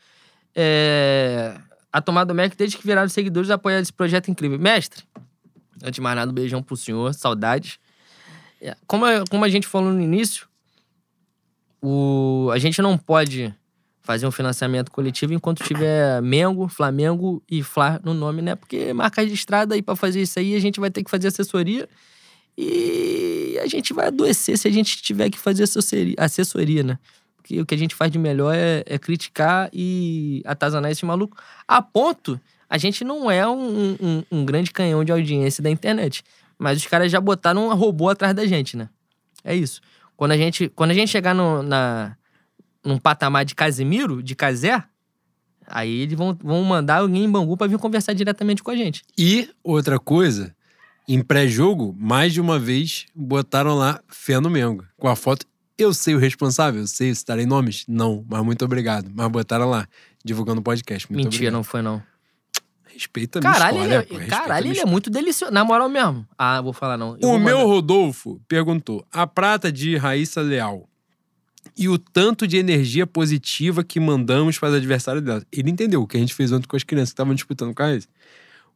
É... A tomada do Mac, desde que viraram seguidores, apoiaram esse projeto incrível. Mestre, antes de mais nada, um beijão pro senhor, saudades. É, Como a, como a gente falou no início, o... a gente não pode fazer um financiamento coletivo enquanto tiver Mengo, Flamengo e Fla no nome, né? Porque marca registrada aí pra fazer isso aí, a gente vai ter que fazer assessoria e a gente vai adoecer se a gente tiver que fazer assessoria, assessoria né? Porque o que a gente faz de melhor é, é criticar e atazanar esse maluco. A ponto, a gente não é um, um- um grande canhão de audiência da internet. Mas os caras já botaram um robô atrás da gente, né? É isso. Quando a gente, quando a gente chegar no, na, num patamar de Casimiro, de Casé, aí eles vão, vão mandar alguém em Bangu pra vir conversar diretamente com a gente. E outra coisa, em pré-jogo, mais de uma vez botaram lá fé no Mengo. Com a foto, eu sei o responsável, eu sei, citarei nomes? Não, mas muito obrigado. Mas botaram lá, divulgando o podcast. Muito Mentira, obrigado. não foi não. Respeita a minha Caralho, história, ele, pô, é, a caralho, minha ele é muito delicioso. Na moral mesmo. Ah, vou falar não. Eu O meu. Rodolfo perguntou: a prata de Raíssa Leal e o tanto de energia positiva que mandamos para os adversários dela. Ele entendeu o que a gente fez ontem com as crianças que estavam disputando com a Raíssa.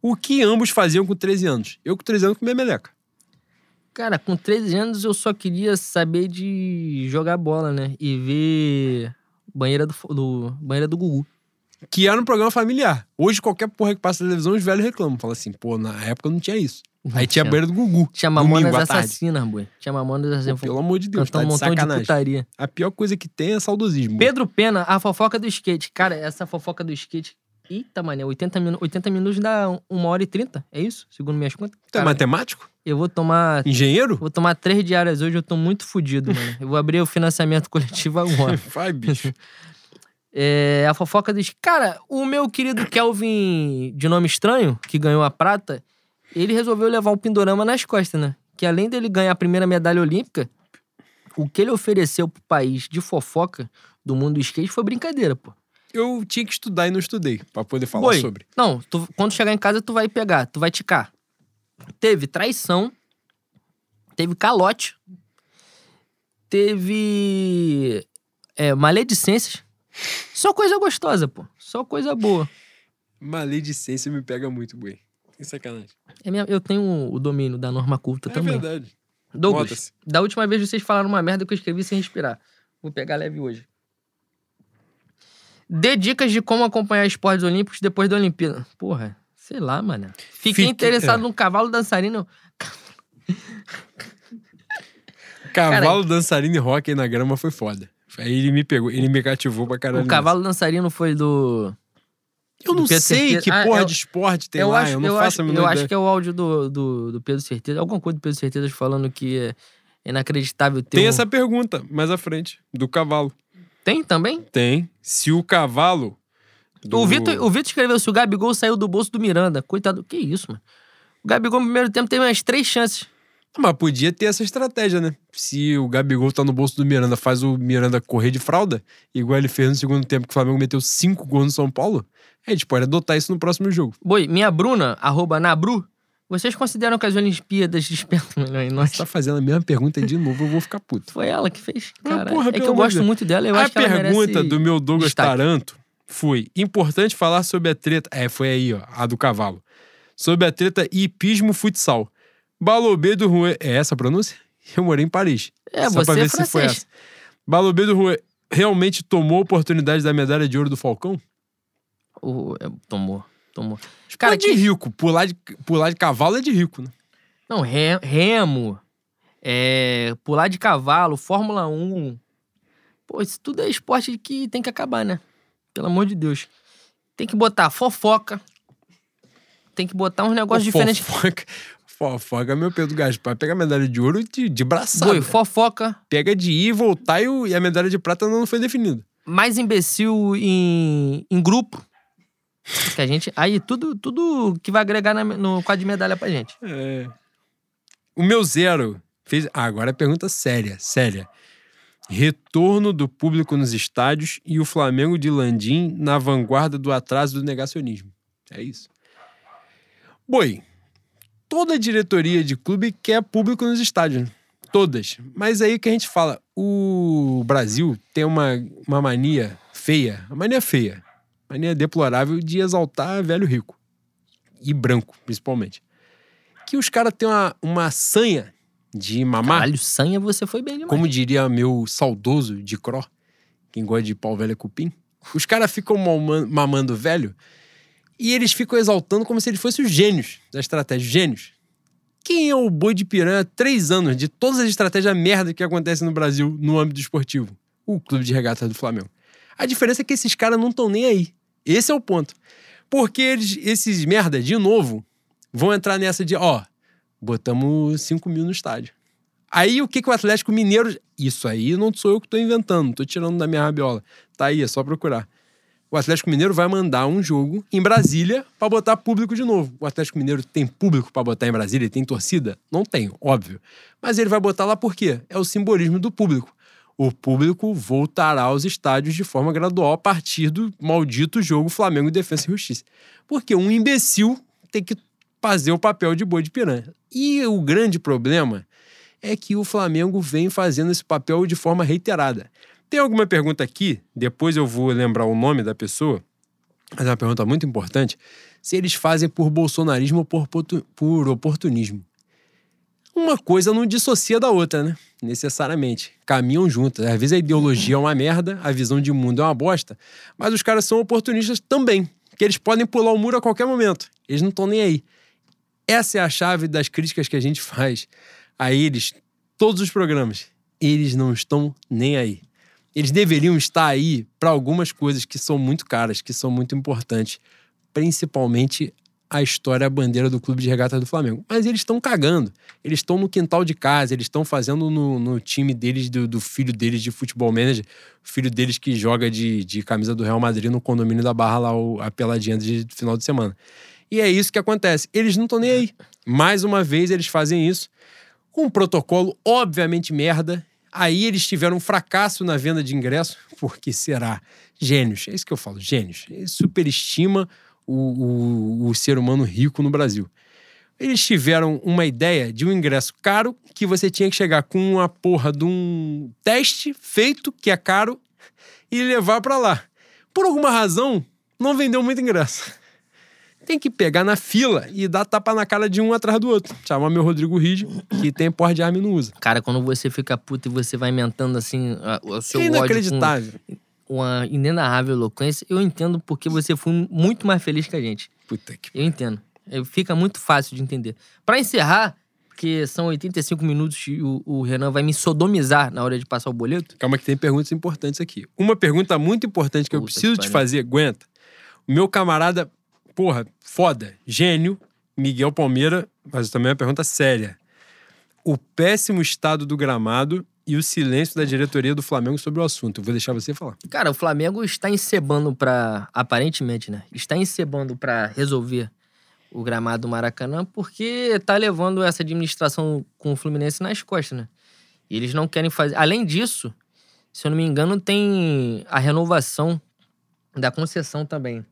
O que ambos faziam com 13 anos? Eu com 13 anos comia meleca. Cara, com 13 anos eu só queria saber de jogar bola, né? E ver banheira do, do, banheira do Gugu. Que era um programa familiar. Hoje, qualquer porra que passa na televisão, os velhos reclamam. Fala assim, pô, na época não tinha isso. Aí tinha a banheira do Gugu. Tinha Mamonas. Assassinas, boi. Tinha Mamonas Pô, Assassinas. pelo amor de Deus, tá um de montão de sacanagem. putaria. A pior coisa que tem é saudosismo. Pedro Pena, a fofoca do skate. Cara, essa fofoca do skate. Eita, mané, 80, minu 80 minutos dá 1 hora e 30. É isso? Segundo minhas contas. Tu é matemático? eu vou tomar. Engenheiro? Vou tomar três diárias hoje, eu tô muito fudido, mano. Eu vou abrir o financiamento coletivo agora. Vai, bicho. É, a fofoca dos. Cara, o meu querido Kelvin, de nome estranho, que ganhou a prata, ele resolveu levar o Pindorama nas costas, né? Que além dele ganhar a primeira medalha olímpica, o que ele ofereceu pro país de fofoca do mundo do skate foi brincadeira, pô. Eu tinha que estudar e não estudei pra poder falar sobre. Não, tu- quando chegar em casa, tu vai pegar, tu vai ticar. Teve traição, teve calote, teve é, maledicências. Só coisa gostosa, pô. Só coisa boa. Maledicência me pega muito, boi. Que sacanagem. É minha- eu tenho o domínio da norma culta É também. verdade. Douglas, da última vez vocês falaram uma merda que eu escrevi sem respirar. Vou pegar leve hoje. Dê dicas de como acompanhar esportes olímpicos depois da Olimpíada. Porra, sei lá, mano. Fiquei Fique- interessado é. num cavalo dançarino. Cavalo, dançarino e rock na grama foi foda. Aí ele me pegou, ele me cativou pra caralho. O cavalo dançarino foi do. Eu não Pedro sei Cerqueira. que Ah, porra eu- de esporte tem eu lá, acho, eu não eu faço acho, a eu menor acho ideia. que é o áudio do, do, do Pedro Certeza. Alguma coisa do Pedro Certeza falando que é inacreditável ter. Tem um- essa pergunta mais à frente, do cavalo. Tem também? Tem. Se o cavalo. do- O Vitor, o Vitor escreveu se o Gabigol saiu do bolso do Miranda. Coitado. Que isso, mano? O Gabigol no primeiro tempo teve umas três chances. Mas podia ter essa estratégia, né? Se o Gabigol tá no bolso do Miranda, faz o Miranda correr de fralda, igual ele fez no segundo tempo que o Flamengo meteu cinco gols no São Paulo, a gente pode adotar isso no próximo jogo. Boi, minha Bruna, arroba Nabru, vocês consideram que as Olimpíadas dispensam milhões em nós? Você tá fazendo a mesma pergunta de novo, eu vou ficar puto. Foi ela que fez. Ah, Cara, porra, é que eu gosto Deus. muito dela. Eu a acho que ela pergunta merece do meu Douglas destaque. Taranto foi: importante falar sobre a treta. É, foi aí, ó, a do cavalo. Sobre a treta hipismo Balobê do Rouet. É essa a pronúncia? Eu morei em Paris. É, Só pra você é ver se foi essa. Balobê do Rouet realmente tomou a oportunidade da medalha de ouro do Falcão? O- é, tomou, tomou. Cara, Cara, de que- rico. Pular de, pular de cavalo é de rico, né? Não, re- remo, é, pular de cavalo, Fórmula 1. Pô, isso tudo é esporte que tem que acabar, né? Pelo amor de Deus. Tem que botar fofoca. Tem que botar uns negócios diferentes. Fofoca. Fofoca meu Pedro Gaspar. Pega a medalha de ouro de, de braçada. Boi, fofoca. Pega de ir e voltar e, o- e a medalha de prata não foi definida. mais imbecil em, em grupo. Que a gente. Aí, tudo, tudo que vai agregar na- no quadro de medalha pra gente. É. O meu zero fez. Ah, agora é pergunta séria, séria. Retorno do público nos estádios e o Flamengo de Landim na vanguarda do atraso do negacionismo. É isso. Boi, toda diretoria de clube quer público nos estádios. Todas. Mas aí que a gente fala, o Brasil tem uma, uma mania feia, uma mania feia, mania deplorável de exaltar velho rico. E branco, principalmente que os caras têm uma, uma sanha de mamar, Caralho, sanha você foi bem demais. como diria meu saudoso de Cro, quem gosta de pau velho é cupim. Os caras ficam mama- mamando velho e eles ficam exaltando como se eles fossem os gênios da estratégia. Gênios. Quem é o boi de piranha há três anos de todas as estratégias merda que acontecem no Brasil no âmbito esportivo? O Clube de Regatas do Flamengo. A diferença é que esses caras não estão nem aí. Esse é o ponto. Porque eles, esses merda, de novo, vão entrar nessa de, ó, botamos 5 mil no estádio. Aí o que, que o Atlético Mineiro. Isso aí não sou eu que tô inventando, tô tirando da minha rabiola. Tá aí, é só procurar. O Atlético Mineiro vai mandar um jogo em Brasília pra botar público de novo. O Atlético Mineiro tem público pra botar em Brasília? Tem torcida? Não tem, óbvio. Mas ele vai botar lá por quê? É o simbolismo do público. O público voltará aos estádios de forma gradual a partir do maldito jogo Flamengo Defesa e Justiça. Porque um imbecil tem que fazer o papel de boi de piranha. E o grande problema é que o Flamengo vem fazendo esse papel de forma reiterada. Tem alguma pergunta aqui? Depois eu vou lembrar o nome da pessoa. Mas é uma pergunta muito importante. Se eles fazem por bolsonarismo ou por, por oportunismo. Uma coisa não dissocia da outra, né? Necessariamente. Caminham juntas. Às vezes a ideologia é uma merda, a visão de mundo é uma bosta, mas os caras são oportunistas também. Que eles podem pular o muro a qualquer momento. Eles não estão nem aí. Essa é a chave das críticas que a gente faz a eles, todos os programas. Eles não estão nem aí. Eles deveriam estar aí para algumas coisas que são muito caras, que são muito importantes, principalmente a história, a bandeira do Clube de Regatas do Flamengo. Mas eles estão cagando. Eles estão no quintal de casa, eles estão fazendo no, no time deles, do, do filho deles de futebol manager, o filho deles que joga de, de camisa do Real Madrid no condomínio da Barra lá, a peladinha de final de semana. E é isso que acontece. Eles não estão nem aí. Mais uma vez, eles fazem isso com um protocolo obviamente merda. Aí eles tiveram um fracasso na venda de ingresso, porque será? Gênios, é isso que eu falo, gênios. Superestima o, o, o ser humano rico no Brasil. Eles tiveram uma ideia de um ingresso caro que você tinha que chegar com uma porra de um teste feito, que é caro, e levar pra lá. Por alguma razão, não vendeu muito ingresso. Tem que pegar na fila e dar tapa na cara de um atrás do outro. Chamar meu Rodrigo Ride, que tem porra de arma e não usa. Cara, quando você fica puto e você vai mentando assim o seu É ódio inacreditável. com uma inenarrável eloquência, eu entendo porque você foi muito mais feliz que a gente. Puta que Eu entendo. É, Fica muito fácil de entender. Pra encerrar, porque são 85 minutos e o, o Renan vai me sodomizar na hora de passar o boleto. Calma que tem perguntas importantes aqui. Uma pergunta muito importante que eu Puta preciso que te fazer, aguenta. O meu camarada, porra, foda, gênio, Miguel Palmeira, faz também uma pergunta séria. O péssimo estado do gramado e o silêncio da diretoria do Flamengo sobre o assunto. Eu vou deixar você falar. Cara, o Flamengo está encebando pra. Aparentemente, né? Está encebando pra resolver o gramado do Maracanã porque tá levando essa administração com o Fluminense nas costas, né? E eles não querem fazer. Além disso, se eu não me engano, tem a renovação da concessão também.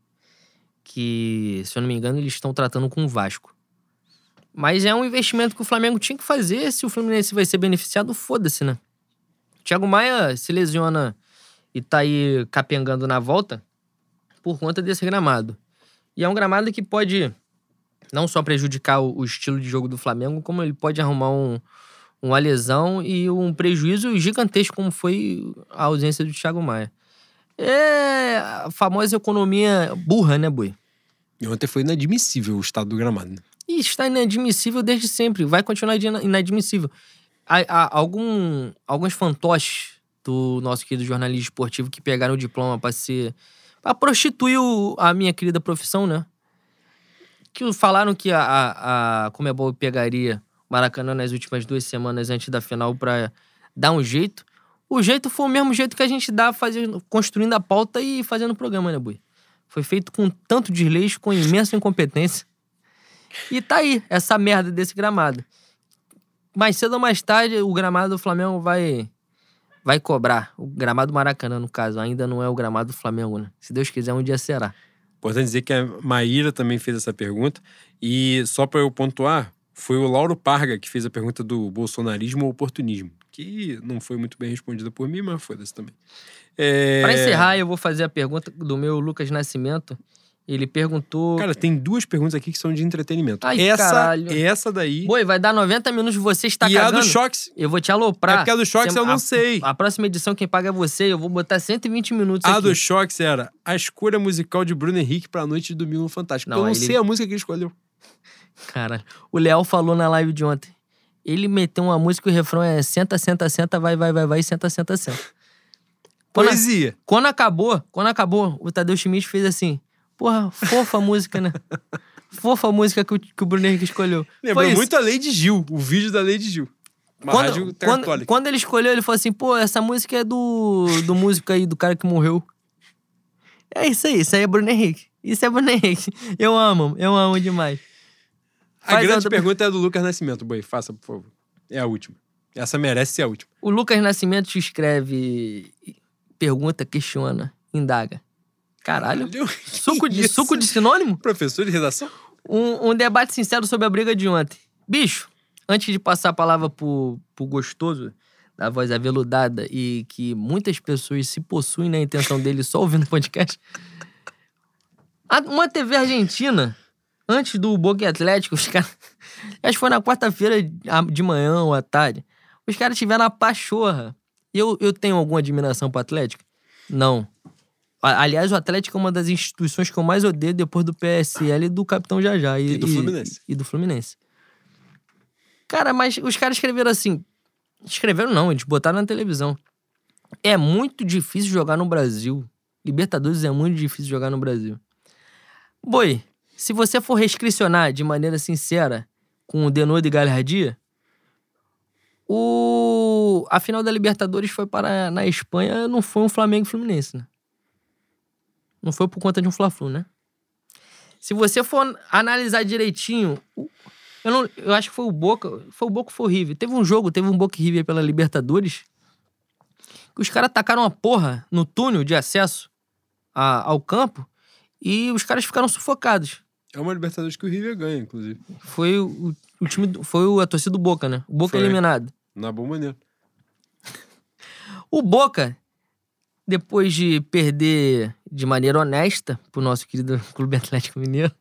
Que, se eu não me engano, eles estão tratando com o Vasco. Mas é um investimento que o Flamengo tinha que fazer. Se o Fluminense vai ser beneficiado, foda-se, né? Thiago Maia se lesiona e tá aí capengando na volta por conta desse gramado. E é um gramado que pode não só prejudicar o, o estilo de jogo do Flamengo, como ele pode arrumar um, uma lesão e um prejuízo gigantesco, como foi a ausência do Thiago Maia. É a famosa economia burra, né, Boi? E ontem foi inadmissível o estado do gramado. né? E está inadmissível desde sempre. Vai continuar inadmissível. Há, há algum, alguns fantoches do nosso querido jornalismo esportivo que pegaram o diploma para ser. para prostituir a minha querida profissão, né? Que falaram que a, a, a Comebol pegaria o Maracanã nas últimas duas semanas antes da final para dar um jeito. O jeito foi o mesmo jeito que a gente dá fazendo, construindo a pauta e fazendo o programa, né, Bui? Foi feito com tanto desleixo, com imensa incompetência. E tá aí, essa merda desse gramado. Mais cedo ou mais tarde, o gramado do Flamengo vai vai cobrar. O gramado do Maracanã, no caso. Ainda não é o gramado do Flamengo, né? Se Deus quiser, um dia será. Importante dizer que a Maíra também fez essa pergunta. E só para eu pontuar, foi o Lauro Parga que fez a pergunta do bolsonarismo ou oportunismo. Que não foi muito bem respondida por mim, mas foda-se também. É... Pra encerrar, eu vou fazer a pergunta do meu Lucas Nascimento. Ele perguntou. Cara, tem duas perguntas aqui que são de entretenimento. Ai, essa, caralho. essa daí. Boi, vai dar 90 minutos, você está e a cagando. do Shox. Eu vou te aloprar. É porque a do Você- eu não a- sei. A próxima edição, quem paga é você. Eu vou botar 120 minutos A aqui. do Shox era a escolha musical de Bruno Henrique pra noite de domingo no Fantástico. Não, eu não aí sei ele- a música que ele escolheu. Cara, o Léo falou na live de ontem. Ele meteu uma música e o refrão é senta, senta, senta, vai, vai, vai, vai, senta, senta, senta. Quando, Poesia. quando acabou, quando acabou, o Tadeu Schmidt fez assim. Porra, fofa a música, né? Fofa a música que o, que o Bruno Henrique escolheu. Lembrou muito a Lady Gil, o vídeo da Lady Gil. Quando, quando, quando ele escolheu, ele falou assim: pô, essa música é do, do músico aí, do cara que morreu. É isso aí, isso aí é Bruno Henrique. Isso é Bruno Henrique. Eu amo, eu amo demais. A grande outra- pergunta é do Lucas Nascimento, Boi. Faça, por favor. É a última. Essa merece ser a última. O Lucas Nascimento te escreve, pergunta, questiona, indaga. Caralho. Caralho, Suco de, isso? suco de sinônimo? Professor de redação? Um, um debate sincero sobre a briga de ontem. Bicho, antes de passar a palavra pro, pro gostoso, da voz aveludada e que muitas pessoas se possuem na intenção dele só ouvindo podcast. Uma TV argentina, antes do Boca e Atlético, os caras. Acho que foi na quarta-feira de manhã ou à tarde. Os caras tiveram a pachorra. Eu, eu tenho alguma admiração pro Atlético? Não. Aliás, o Atlético é uma das instituições que eu mais odeio depois do PSL e do Capitão Jajá. E do Fluminense. E, do Fluminense. Cara, mas os caras escreveram assim. Escreveram não, eles botaram na televisão. É muito difícil jogar no Brasil. Libertadores é muito difícil jogar no Brasil. Boi, se você for restricionar de maneira sincera com o Denodo e Galhardia, o... a final da Libertadores foi para na Espanha, não foi um Flamengo e Fluminense, né? Não foi por conta de um Fla-Flu, né? Se você for analisar direitinho, eu, não, eu acho que foi o Boca, foi o Boca foi o River. Teve um jogo, teve um Boca e River pela Libertadores, que os caras tacaram uma porra no túnel de acesso a- ao campo e os caras ficaram sufocados. É uma Libertadores que o River ganha, inclusive. Foi o, o time, foi a torcida do Boca, né? O Boca Foi. eliminado. Na boa maneira. O Boca, depois de perder de maneira honesta pro nosso querido Clube Atlético Mineiro,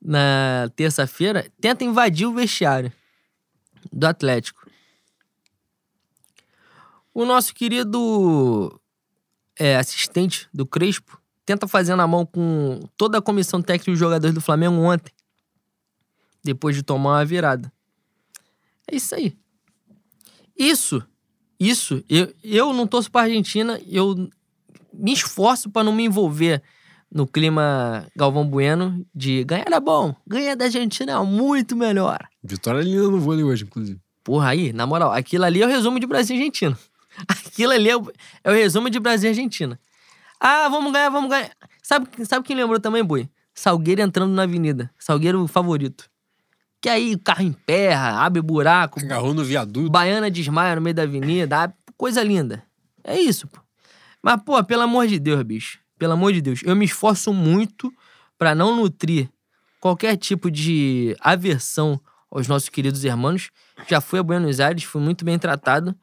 na terça-feira, tenta invadir o vestiário do Atlético. O nosso querido é, assistente do Crespo tenta fazer na mão com toda a comissão técnica e os jogadores do Flamengo ontem, depois de tomar uma virada. É isso aí. Isso isso, eu, eu não torço pra Argentina, eu me esforço pra não me envolver no clima Galvão Bueno de ganhar é bom, ganhar da Argentina é muito melhor. Vitória linda no vôlei hoje, inclusive. Porra, aí, na moral, aquilo ali é o resumo de Brasil e Argentina. Aquilo ali é o, é o resumo de Brasil e Argentina. Ah, vamos ganhar, vamos ganhar. Sabe, sabe quem lembrou também, Boi? Salgueiro entrando na avenida. Salgueiro favorito. Que aí o carro emperra, abre buraco, Agarrou no viaduto. Baiana desmaia no meio da avenida. Coisa linda. É isso, pô. Mas, pô, pelo amor de Deus, bicho. Pelo amor de Deus. Eu me esforço muito pra não nutrir qualquer tipo de aversão aos nossos queridos irmãos. Já fui a Buenos Aires, fui muito bem tratado.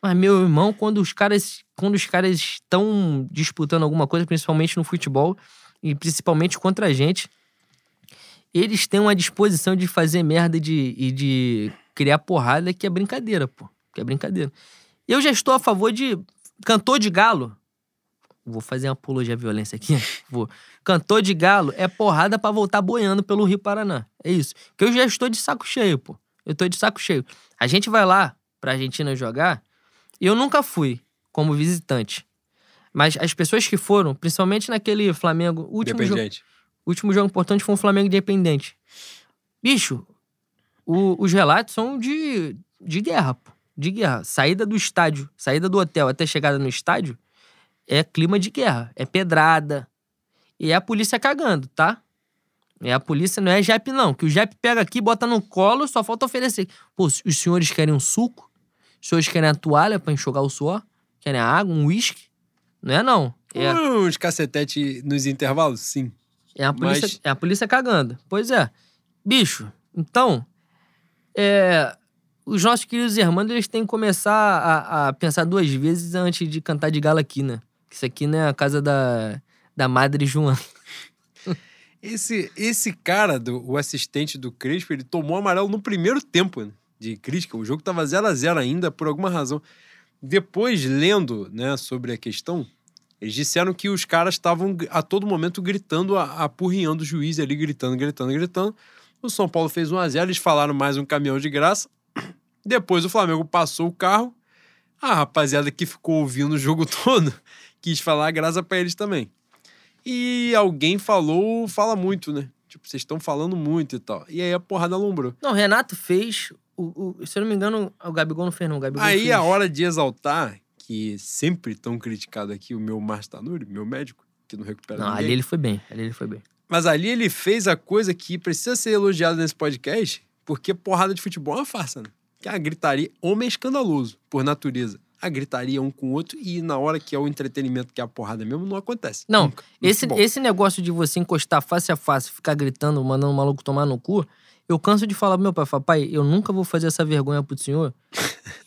Mas, meu irmão, quando os caras quando os caras estão disputando alguma coisa, principalmente no futebol, e principalmente contra a gente, eles têm uma disposição de fazer merda e de, e de criar porrada que é brincadeira, pô. Que é brincadeira. Eu já estou a favor de cantor de galo. Vou fazer uma apologia à violência aqui. Vou. Cantor de galo é porrada pra voltar boiando pelo Rio Paraná. É isso. Que eu já estou de saco cheio, pô. Eu tô de saco cheio. A gente vai lá pra Argentina jogar. Eu nunca fui como visitante. Mas as pessoas que foram, principalmente naquele Flamengo, último jogo, último jogo importante foi um Flamengo Independente. Bicho, o- os relatos são de, de guerra, pô. De guerra. Saída do estádio, saída do hotel até chegada no estádio é clima de guerra. É pedrada. E é a polícia cagando, tá? É a polícia, não é JEP, não. Que o JEP pega aqui, bota no colo, só falta oferecer. Pô, os senhores querem um suco? Os senhores querem a toalha pra enxugar o suor? Querem a água, um uísque? Não é, não. É, Uns cacetete nos intervalos? Sim. é a polícia, Mas- é a polícia cagando. Pois é. Bicho, então, é, os nossos queridos irmãos, eles têm que começar a, a pensar duas vezes antes de cantar de gala aqui, né? Isso aqui não é a casa da, da Madre Joana. Esse, esse cara, do, o assistente do Crespo, ele tomou amarelo no primeiro tempo né, de crítica. O jogo tava 0 a 0 ainda, por alguma razão. Depois, lendo né, sobre a questão, eles disseram que os caras estavam a todo momento gritando, apurrinhando o juiz ali, gritando, gritando, gritando. O São Paulo fez 1 a 0 eles falaram mais um caminhão de graça. Depois o Flamengo passou o carro. A rapaziada que ficou ouvindo o jogo todo quis falar a graça pra eles também. E alguém falou, fala muito, né? Tipo, vocês estão falando muito e tal. E aí a porrada alombrou. Não, Renato fez. O, o- se eu não me engano, o Gabigol não fez, não. O Gabigol Aí fez. a hora de exaltar, que sempre tão criticado aqui, o meu Márcio Tanuri, meu médico, que não recupera Não, ninguém. ali ele foi bem. Ali ele foi bem. Mas ali ele fez a coisa que precisa ser elogiada nesse podcast, porque porrada de futebol é uma farsa, né? Que é a gritaria. Homem é escandaloso, por natureza. A gritaria um com o outro e na hora que é o entretenimento, que é a porrada mesmo, não acontece. Não, Nunca. Esse, esse negócio de você encostar face a face, ficar gritando, mandando o maluco tomar no cu, eu canso de falar pro meu pai, falo, pai, eu nunca vou fazer essa vergonha pro senhor.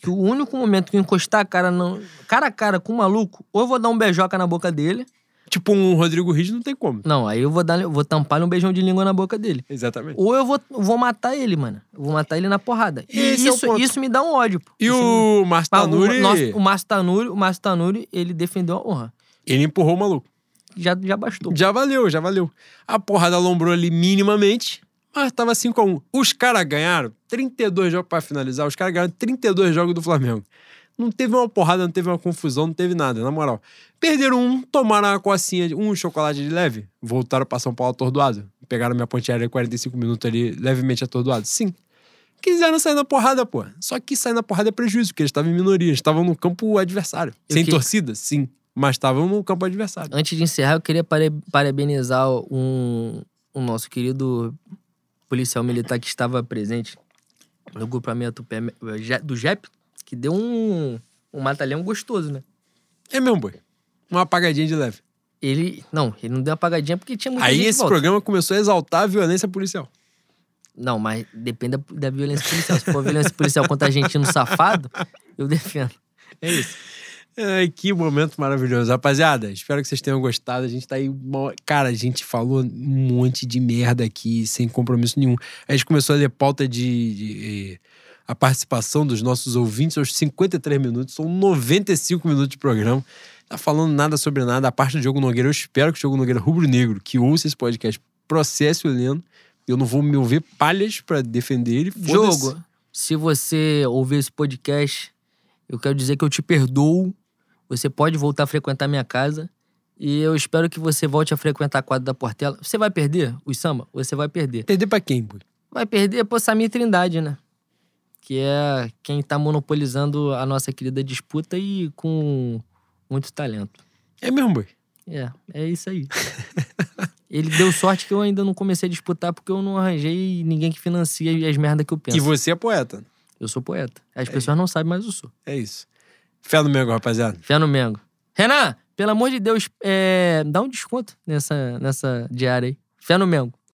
que o único momento que eu encostar a cara, não, cara a cara com o maluco, ou eu vou dar um beijoca na boca dele, Tipo um Rodrigo Riz não tem como. não, aí eu vou dar, eu vou tampar um beijão de língua na boca dele. Exatamente. Ou eu vou, vou matar ele, mano. Eu vou matar ele na porrada. E Esse é isso, ponto. isso me dá um ódio, pô. E Isso me- o Márcio Tanuri, o, nosso, o Márcio Tanuri, o Márcio Tanuri, ele defendeu a honra. ele empurrou o maluco. Já, já bastou. Já valeu, já valeu. A porrada alombrou ali minimamente, mas tava 5 a 1 Os caras ganharam 32 jogos pra finalizar. Os caras ganharam 32 jogos do Flamengo. Não teve uma porrada, não teve uma confusão, não teve nada, na moral. Perderam um, tomaram uma cocinha, um chocolate de leve, voltaram pra São Paulo atordoado. Pegaram minha ponte aérea 45 minutos ali, levemente atordoado. Sim. Quiseram sair na porrada, pô. Só que sair na porrada é prejuízo, porque eles estavam em minoria, eles estavam no campo adversário. Eu Sem que- torcida, sim. Mas estavam no campo adversário. Antes de encerrar, eu queria parabenizar um, o nosso querido policial militar que estava presente no grupamento do JEP, que deu um, um matalhão gostoso, né? É mesmo, boi. Uma apagadinha de leve. Ele. Não, ele não deu apagadinha porque tinha muita Aí esse programa começou a exaltar a violência policial. Não, mas depende da, da violência policial. Se for violência policial contra argentino safado, eu defendo. É isso. Ai, que momento maravilhoso. Rapaziada, espero que vocês tenham gostado. A gente tá aí. Cara, a gente falou um monte de merda aqui, sem compromisso nenhum. A gente começou a ler pauta de. de, eh, a participação dos nossos ouvintes aos 53 minutos. São 95 minutos de programa. Tá falando nada sobre nada. A parte do Diogo Nogueira, eu espero que o Diogo Nogueira rubro-negro, que ouça esse podcast, processe o Leno. Eu não vou me ouvir palhas pra defender ele. Jogo, se você ouvir esse podcast, eu quero dizer que eu te perdoo. Você pode voltar a frequentar minha casa. E eu espero que você volte a frequentar a quadra da Portela. Você vai perder o samba? Você vai perder. Perder pra quem, pô? Vai perder por Samir Trindade, né? Que é quem tá monopolizando a nossa querida disputa e com muito talento. É mesmo, boy. É, é isso aí. Ele deu sorte que eu ainda não comecei a disputar porque eu não arranjei ninguém que financia as merdas que eu penso. E você é poeta. Eu sou poeta. As pessoas não sabem, mas eu sou. É isso. Fé no Mengo, rapaziada. Fé no Mengo. Renan, pelo amor de Deus, é, dá um desconto nessa, nessa diária aí. Fé no Mengo.